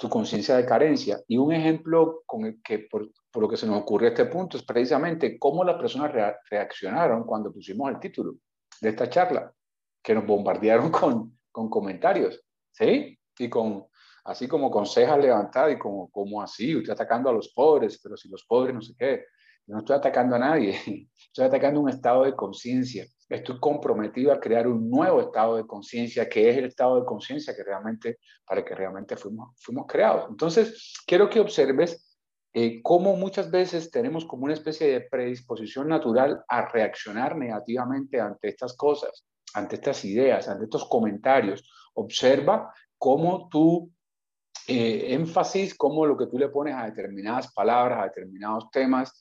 tu conciencia de carencia. Y un ejemplo con el que, por, lo que se nos ocurrió este punto es precisamente cómo las personas reaccionaron cuando pusimos el título de esta charla, que nos bombardearon con, con comentarios, ¿sí? Y con, así como con cejas levantadas y como, como así, usted atacando a los pobres, pero si los pobres no sé qué, no estoy atacando a nadie, estoy atacando un estado de conciencia estoy comprometido a crear un nuevo estado de conciencia, que es el estado de conciencia que realmente, para que realmente fuimos, fuimos creados. Entonces, quiero que observes eh, cómo muchas veces tenemos como una especie de predisposición natural a reaccionar negativamente ante estas cosas, ante estas ideas, ante estos comentarios. Observa cómo tú eh, énfasis, cómo lo que tú le pones a determinadas palabras, a determinados temas,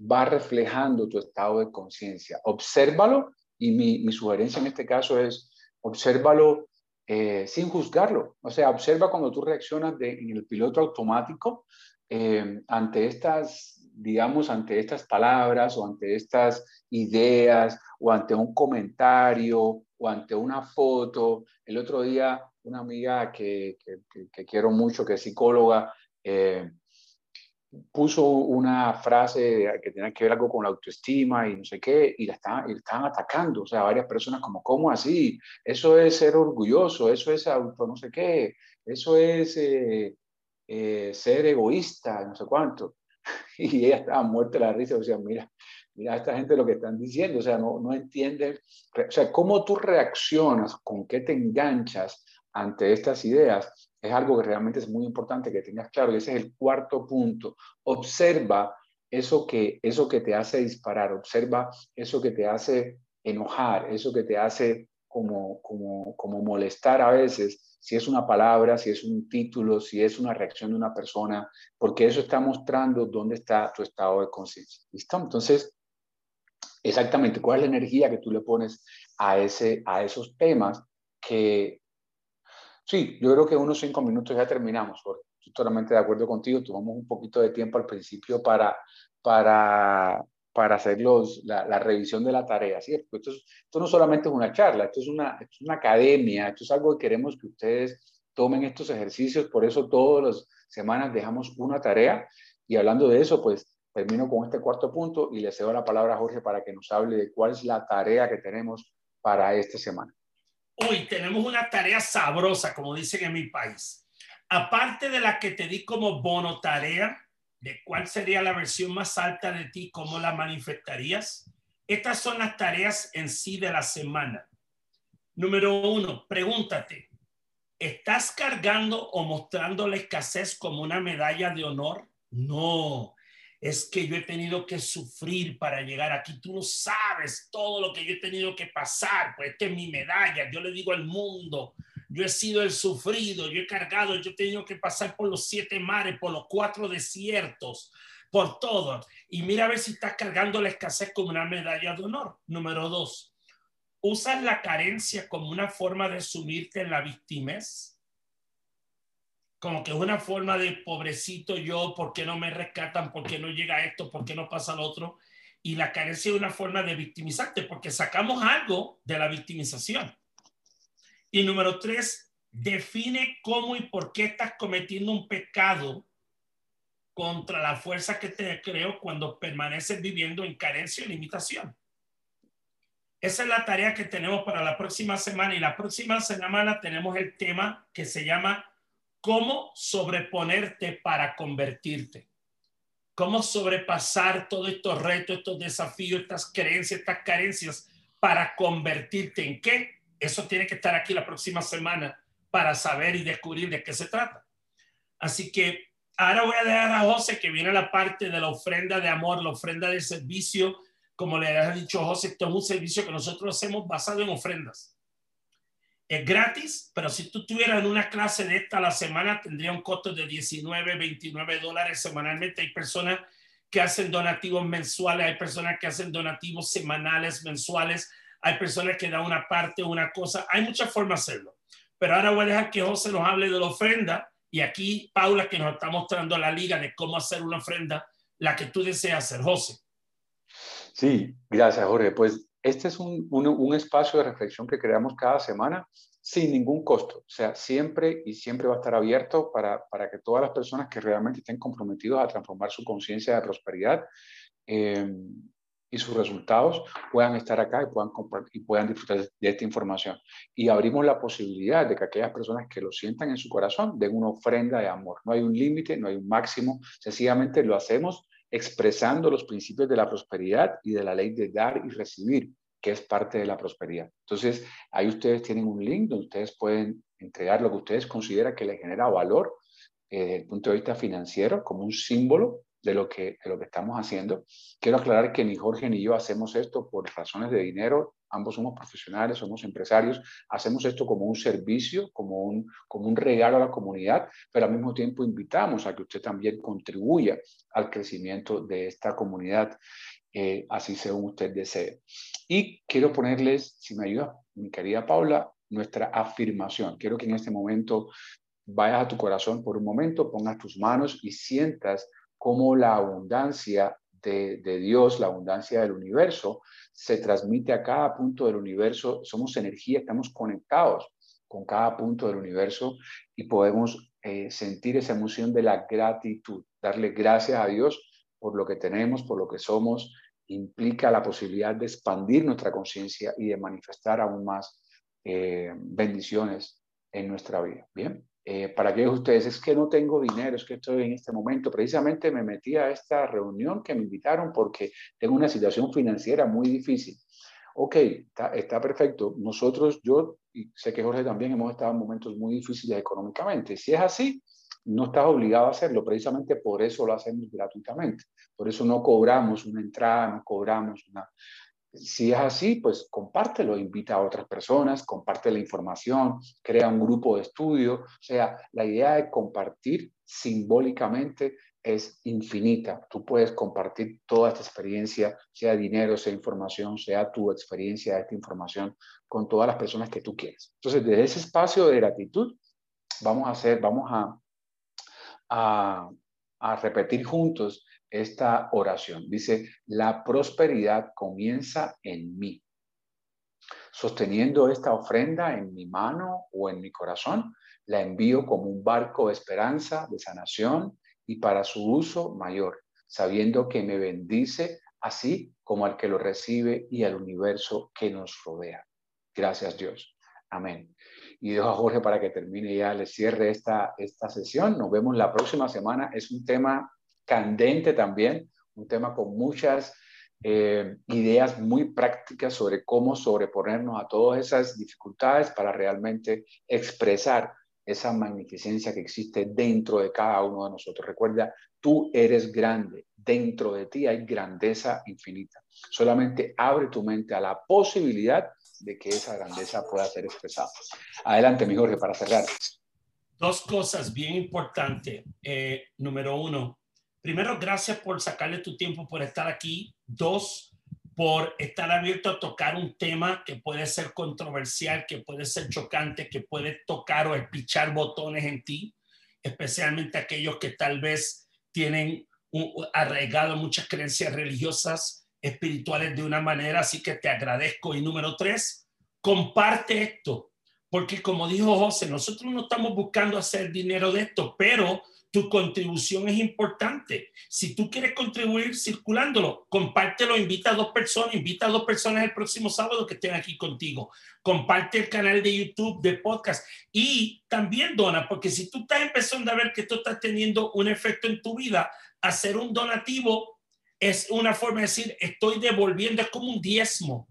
va reflejando tu estado de conciencia. Obsérvalo y mi, sugerencia en este caso es, obsérvalo eh, sin juzgarlo. O sea, observa cuando tú reaccionas en el piloto automático eh, ante estas, digamos, ante estas palabras o ante estas ideas o ante un comentario o ante una foto. El otro día, una amiga que, que, quiero mucho, que es psicóloga, eh, puso una frase que tenía que ver algo con la autoestima y no sé qué, y la estaban, y estaban atacando, o sea, varias personas como, ¿cómo así? Eso es ser orgulloso, eso es auto no sé qué, eso es eh, eh, ser egoísta, no sé cuánto. Y ella estaba muerta de la risa, o sea, mira, mira a esta gente lo que están diciendo, o sea, no, no entienden, o sea, cómo tú reaccionas, con qué te enganchas ante estas ideas, es algo que realmente es muy importante que tengas claro y ese es el cuarto punto. Observa eso que, eso que te hace disparar, observa eso que te hace enojar, eso que te hace como, como, como molestar a veces, si es una palabra, si es un título, si es una reacción de una persona, porque eso está mostrando dónde está tu estado de conciencia. ¿Listo? Entonces, exactamente, ¿cuál es la energía que tú le pones a, ese, a esos temas que, Sí, yo creo que unos cinco minutos ya terminamos. Estoy totalmente de acuerdo contigo. Tomamos un poquito de tiempo al principio para, para, para hacer los, la, revisión de la tarea. ¿sí? Esto, esto, no solamente es una charla, esto es una, esto es una academia, esto es algo que queremos que ustedes tomen estos ejercicios. Por eso todas las semanas dejamos una tarea. Y hablando de eso, pues termino con este cuarto punto y le cedo la palabra a Jorge para que nos hable de cuál es la tarea que tenemos para esta semana. Hoy tenemos una tarea sabrosa, como dicen en mi país. Aparte de la que te di como bono tarea, de cuál sería la versión más alta de ti, cómo la manifestarías. Estas son las tareas en sí de la semana. Número uno, pregúntate, ¿estás cargando o mostrando la escasez como una medalla de honor? No, es que yo he tenido que sufrir para llegar aquí. Tú no sabes todo lo que yo he tenido que pasar, pues esta es mi medalla. Yo le digo al mundo, yo he sido el sufrido, yo he cargado, yo he tenido que pasar por los siete mares, por los cuatro desiertos, por todo. Y mira a ver si estás cargando la escasez como una medalla de honor. Número dos, ¿usas la carencia como una forma de sumirte en la victimez? Como que es una forma de pobrecito yo, ¿por qué no me rescatan? ¿Por qué no llega esto? ¿Por qué no pasa lo otro? Y la carencia es una forma de victimizarte, porque sacamos algo de la victimización. Y número tres, define cómo y por qué estás cometiendo un pecado contra la fuerza que te creo cuando permaneces viviendo en carencia y limitación. Esa es la tarea que tenemos para la próxima semana y la próxima semana tenemos el tema que se llama cómo sobreponerte para convertirte. Cómo sobrepasar todos estos retos, estos desafíos, estas creencias, estas carencias para convertirte en qué? Eso tiene que estar aquí la próxima semana para saber y descubrir de qué se trata. Así que ahora voy a dejar a José que viene la parte de la ofrenda de amor, la ofrenda de servicio. Como le ha dicho José, esto es un servicio que nosotros hacemos basado en ofrendas. Es gratis, pero si tú tuvieras una clase de esta la semana, tendría un costo de 19, 29 dólares semanalmente. Hay personas que hacen donativos mensuales, hay personas que hacen donativos semanales, mensuales hay personas que dan una parte, una cosa, hay muchas formas de hacerlo. Pero ahora voy a dejar que José nos hable de la ofrenda y aquí Paula que nos está mostrando la liga de cómo hacer una ofrenda, la que tú deseas hacer, José. Sí, gracias Jorge. Pues este es un, un, espacio de reflexión que creamos cada semana sin ningún costo. O sea, siempre y siempre va a estar abierto para, para que todas las personas que realmente estén comprometidos a transformar su conciencia de prosperidad eh, y sus resultados puedan estar acá y puedan, y puedan disfrutar de esta información. Y abrimos la posibilidad de que aquellas personas que lo sientan en su corazón den una ofrenda de amor. No hay un límite, no hay un máximo, sencillamente lo hacemos expresando los principios de la prosperidad y de la ley de dar y recibir, que es parte de la prosperidad. Entonces, ahí ustedes tienen un link donde ustedes pueden entregar lo que ustedes consideran que les genera valor eh, desde el punto de vista financiero como un símbolo de lo, que, de lo que estamos haciendo. Quiero aclarar que ni Jorge ni yo hacemos esto por razones de dinero, ambos somos profesionales, somos empresarios, hacemos esto como un servicio, como un, como un regalo a la comunidad, pero al mismo tiempo invitamos a que usted también contribuya al crecimiento de esta comunidad, eh, así según usted desee. Y quiero ponerles, si me ayuda, mi querida Paula, nuestra afirmación. Quiero que en este momento vayas a tu corazón por un momento, pongas tus manos y sientas cómo la abundancia de, Dios, la abundancia del universo, se transmite a cada punto del universo. Somos energía, estamos conectados con cada punto del universo y podemos eh, sentir esa emoción de la gratitud, darle gracias a Dios por lo que tenemos, por lo que somos, implica la posibilidad de expandir nuestra conciencia y de manifestar aún más eh, bendiciones en nuestra vida. Bien. Eh, para que ustedes, es que no tengo dinero, es que estoy en este momento. Precisamente me metí a esta reunión que me invitaron porque tengo una situación financiera muy difícil. Ok, está, perfecto. Nosotros, yo y sé que Jorge también hemos estado en momentos muy difíciles económicamente. Si es así, no estás obligado a hacerlo. Precisamente por eso lo hacemos gratuitamente. Por eso no cobramos una entrada, no cobramos una, si es así, pues compártelo, invita a otras personas, comparte la información, crea un grupo de estudio. O sea, la idea de compartir simbólicamente es infinita. Tú puedes compartir toda esta experiencia, sea dinero, sea información, sea tu experiencia, esta información, con todas las personas que tú quieres. Entonces, desde ese espacio de gratitud, vamos a hacer, vamos a repetir juntos esta oración. Dice, la prosperidad comienza en mí. Sosteniendo esta ofrenda en mi mano o en mi corazón, la envío como un barco de esperanza, de sanación y para su uso mayor, sabiendo que me bendice así como al que lo recibe y al universo que nos rodea. Gracias Dios. Amén. Y dejo a Jorge para que termine ya, le cierre esta, esta sesión. Nos vemos la próxima semana. Es un tema candente también, un tema con muchas eh, ideas muy prácticas sobre cómo sobreponernos a todas esas dificultades para realmente expresar esa magnificencia que existe dentro de cada uno de nosotros. Recuerda, tú eres grande, dentro de ti hay grandeza infinita. Solamente abre tu mente a la posibilidad de que esa grandeza pueda ser expresada. Adelante, mi Jorge, para cerrar. Dos cosas bien importantes. Eh, número uno, primero, gracias por sacarle tu tiempo por estar aquí. Dos, por estar abierto a tocar un tema que puede ser controversial, que puede ser chocante, que puede tocar o pichar botones en ti, especialmente aquellos que tal vez tienen arraigado muchas creencias religiosas, espirituales de una manera, así que te agradezco. Y número tres, comparte esto, porque como dijo José, nosotros no estamos buscando hacer dinero de esto, pero tu contribución es importante. Si tú quieres contribuir circulándolo, compártelo, invita a dos personas, invita a dos personas el próximo sábado que estén aquí contigo. Comparte el canal de YouTube, de podcast y también dona, porque si tú estás empezando a ver que esto está teniendo un efecto en tu vida, hacer un donativo es una forma de decir, estoy devolviendo, es como un diezmo,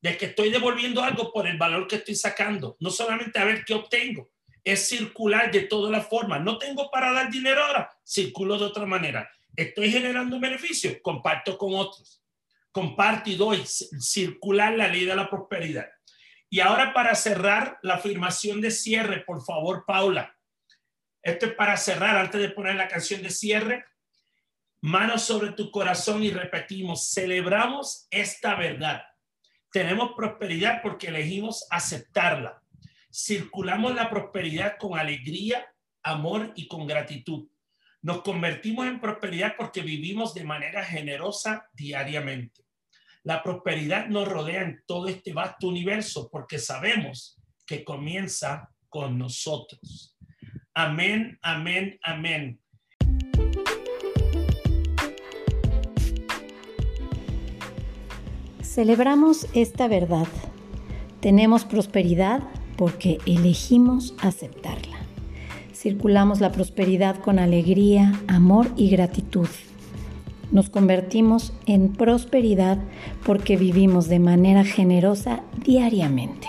de que estoy devolviendo algo por el valor que estoy sacando, no solamente a ver qué obtengo es circular de todas las formas. No tengo para dar dinero ahora, circulo de otra manera. Estoy generando un beneficio, comparto con otros. Comparto y doy, circular la ley de la prosperidad. Y ahora para cerrar la afirmación de cierre, por favor, Paula. Esto es para cerrar antes de poner la canción de cierre. Manos sobre tu corazón y repetimos, celebramos esta verdad. Tenemos prosperidad porque elegimos aceptarla circulamos la prosperidad con alegría, amor y con gratitud. Nos convertimos en prosperidad porque vivimos de manera generosa diariamente. La prosperidad nos rodea en todo este vasto universo porque sabemos que comienza con nosotros. Amén, amén, amén. Celebramos esta verdad. Tenemos prosperidad porque elegimos aceptarla. Circulamos la prosperidad con alegría, amor y gratitud. Nos convertimos en prosperidad porque vivimos de manera generosa diariamente.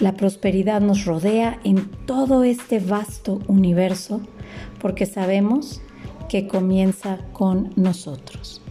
La prosperidad nos rodea en todo este vasto universo porque sabemos que comienza con nosotros.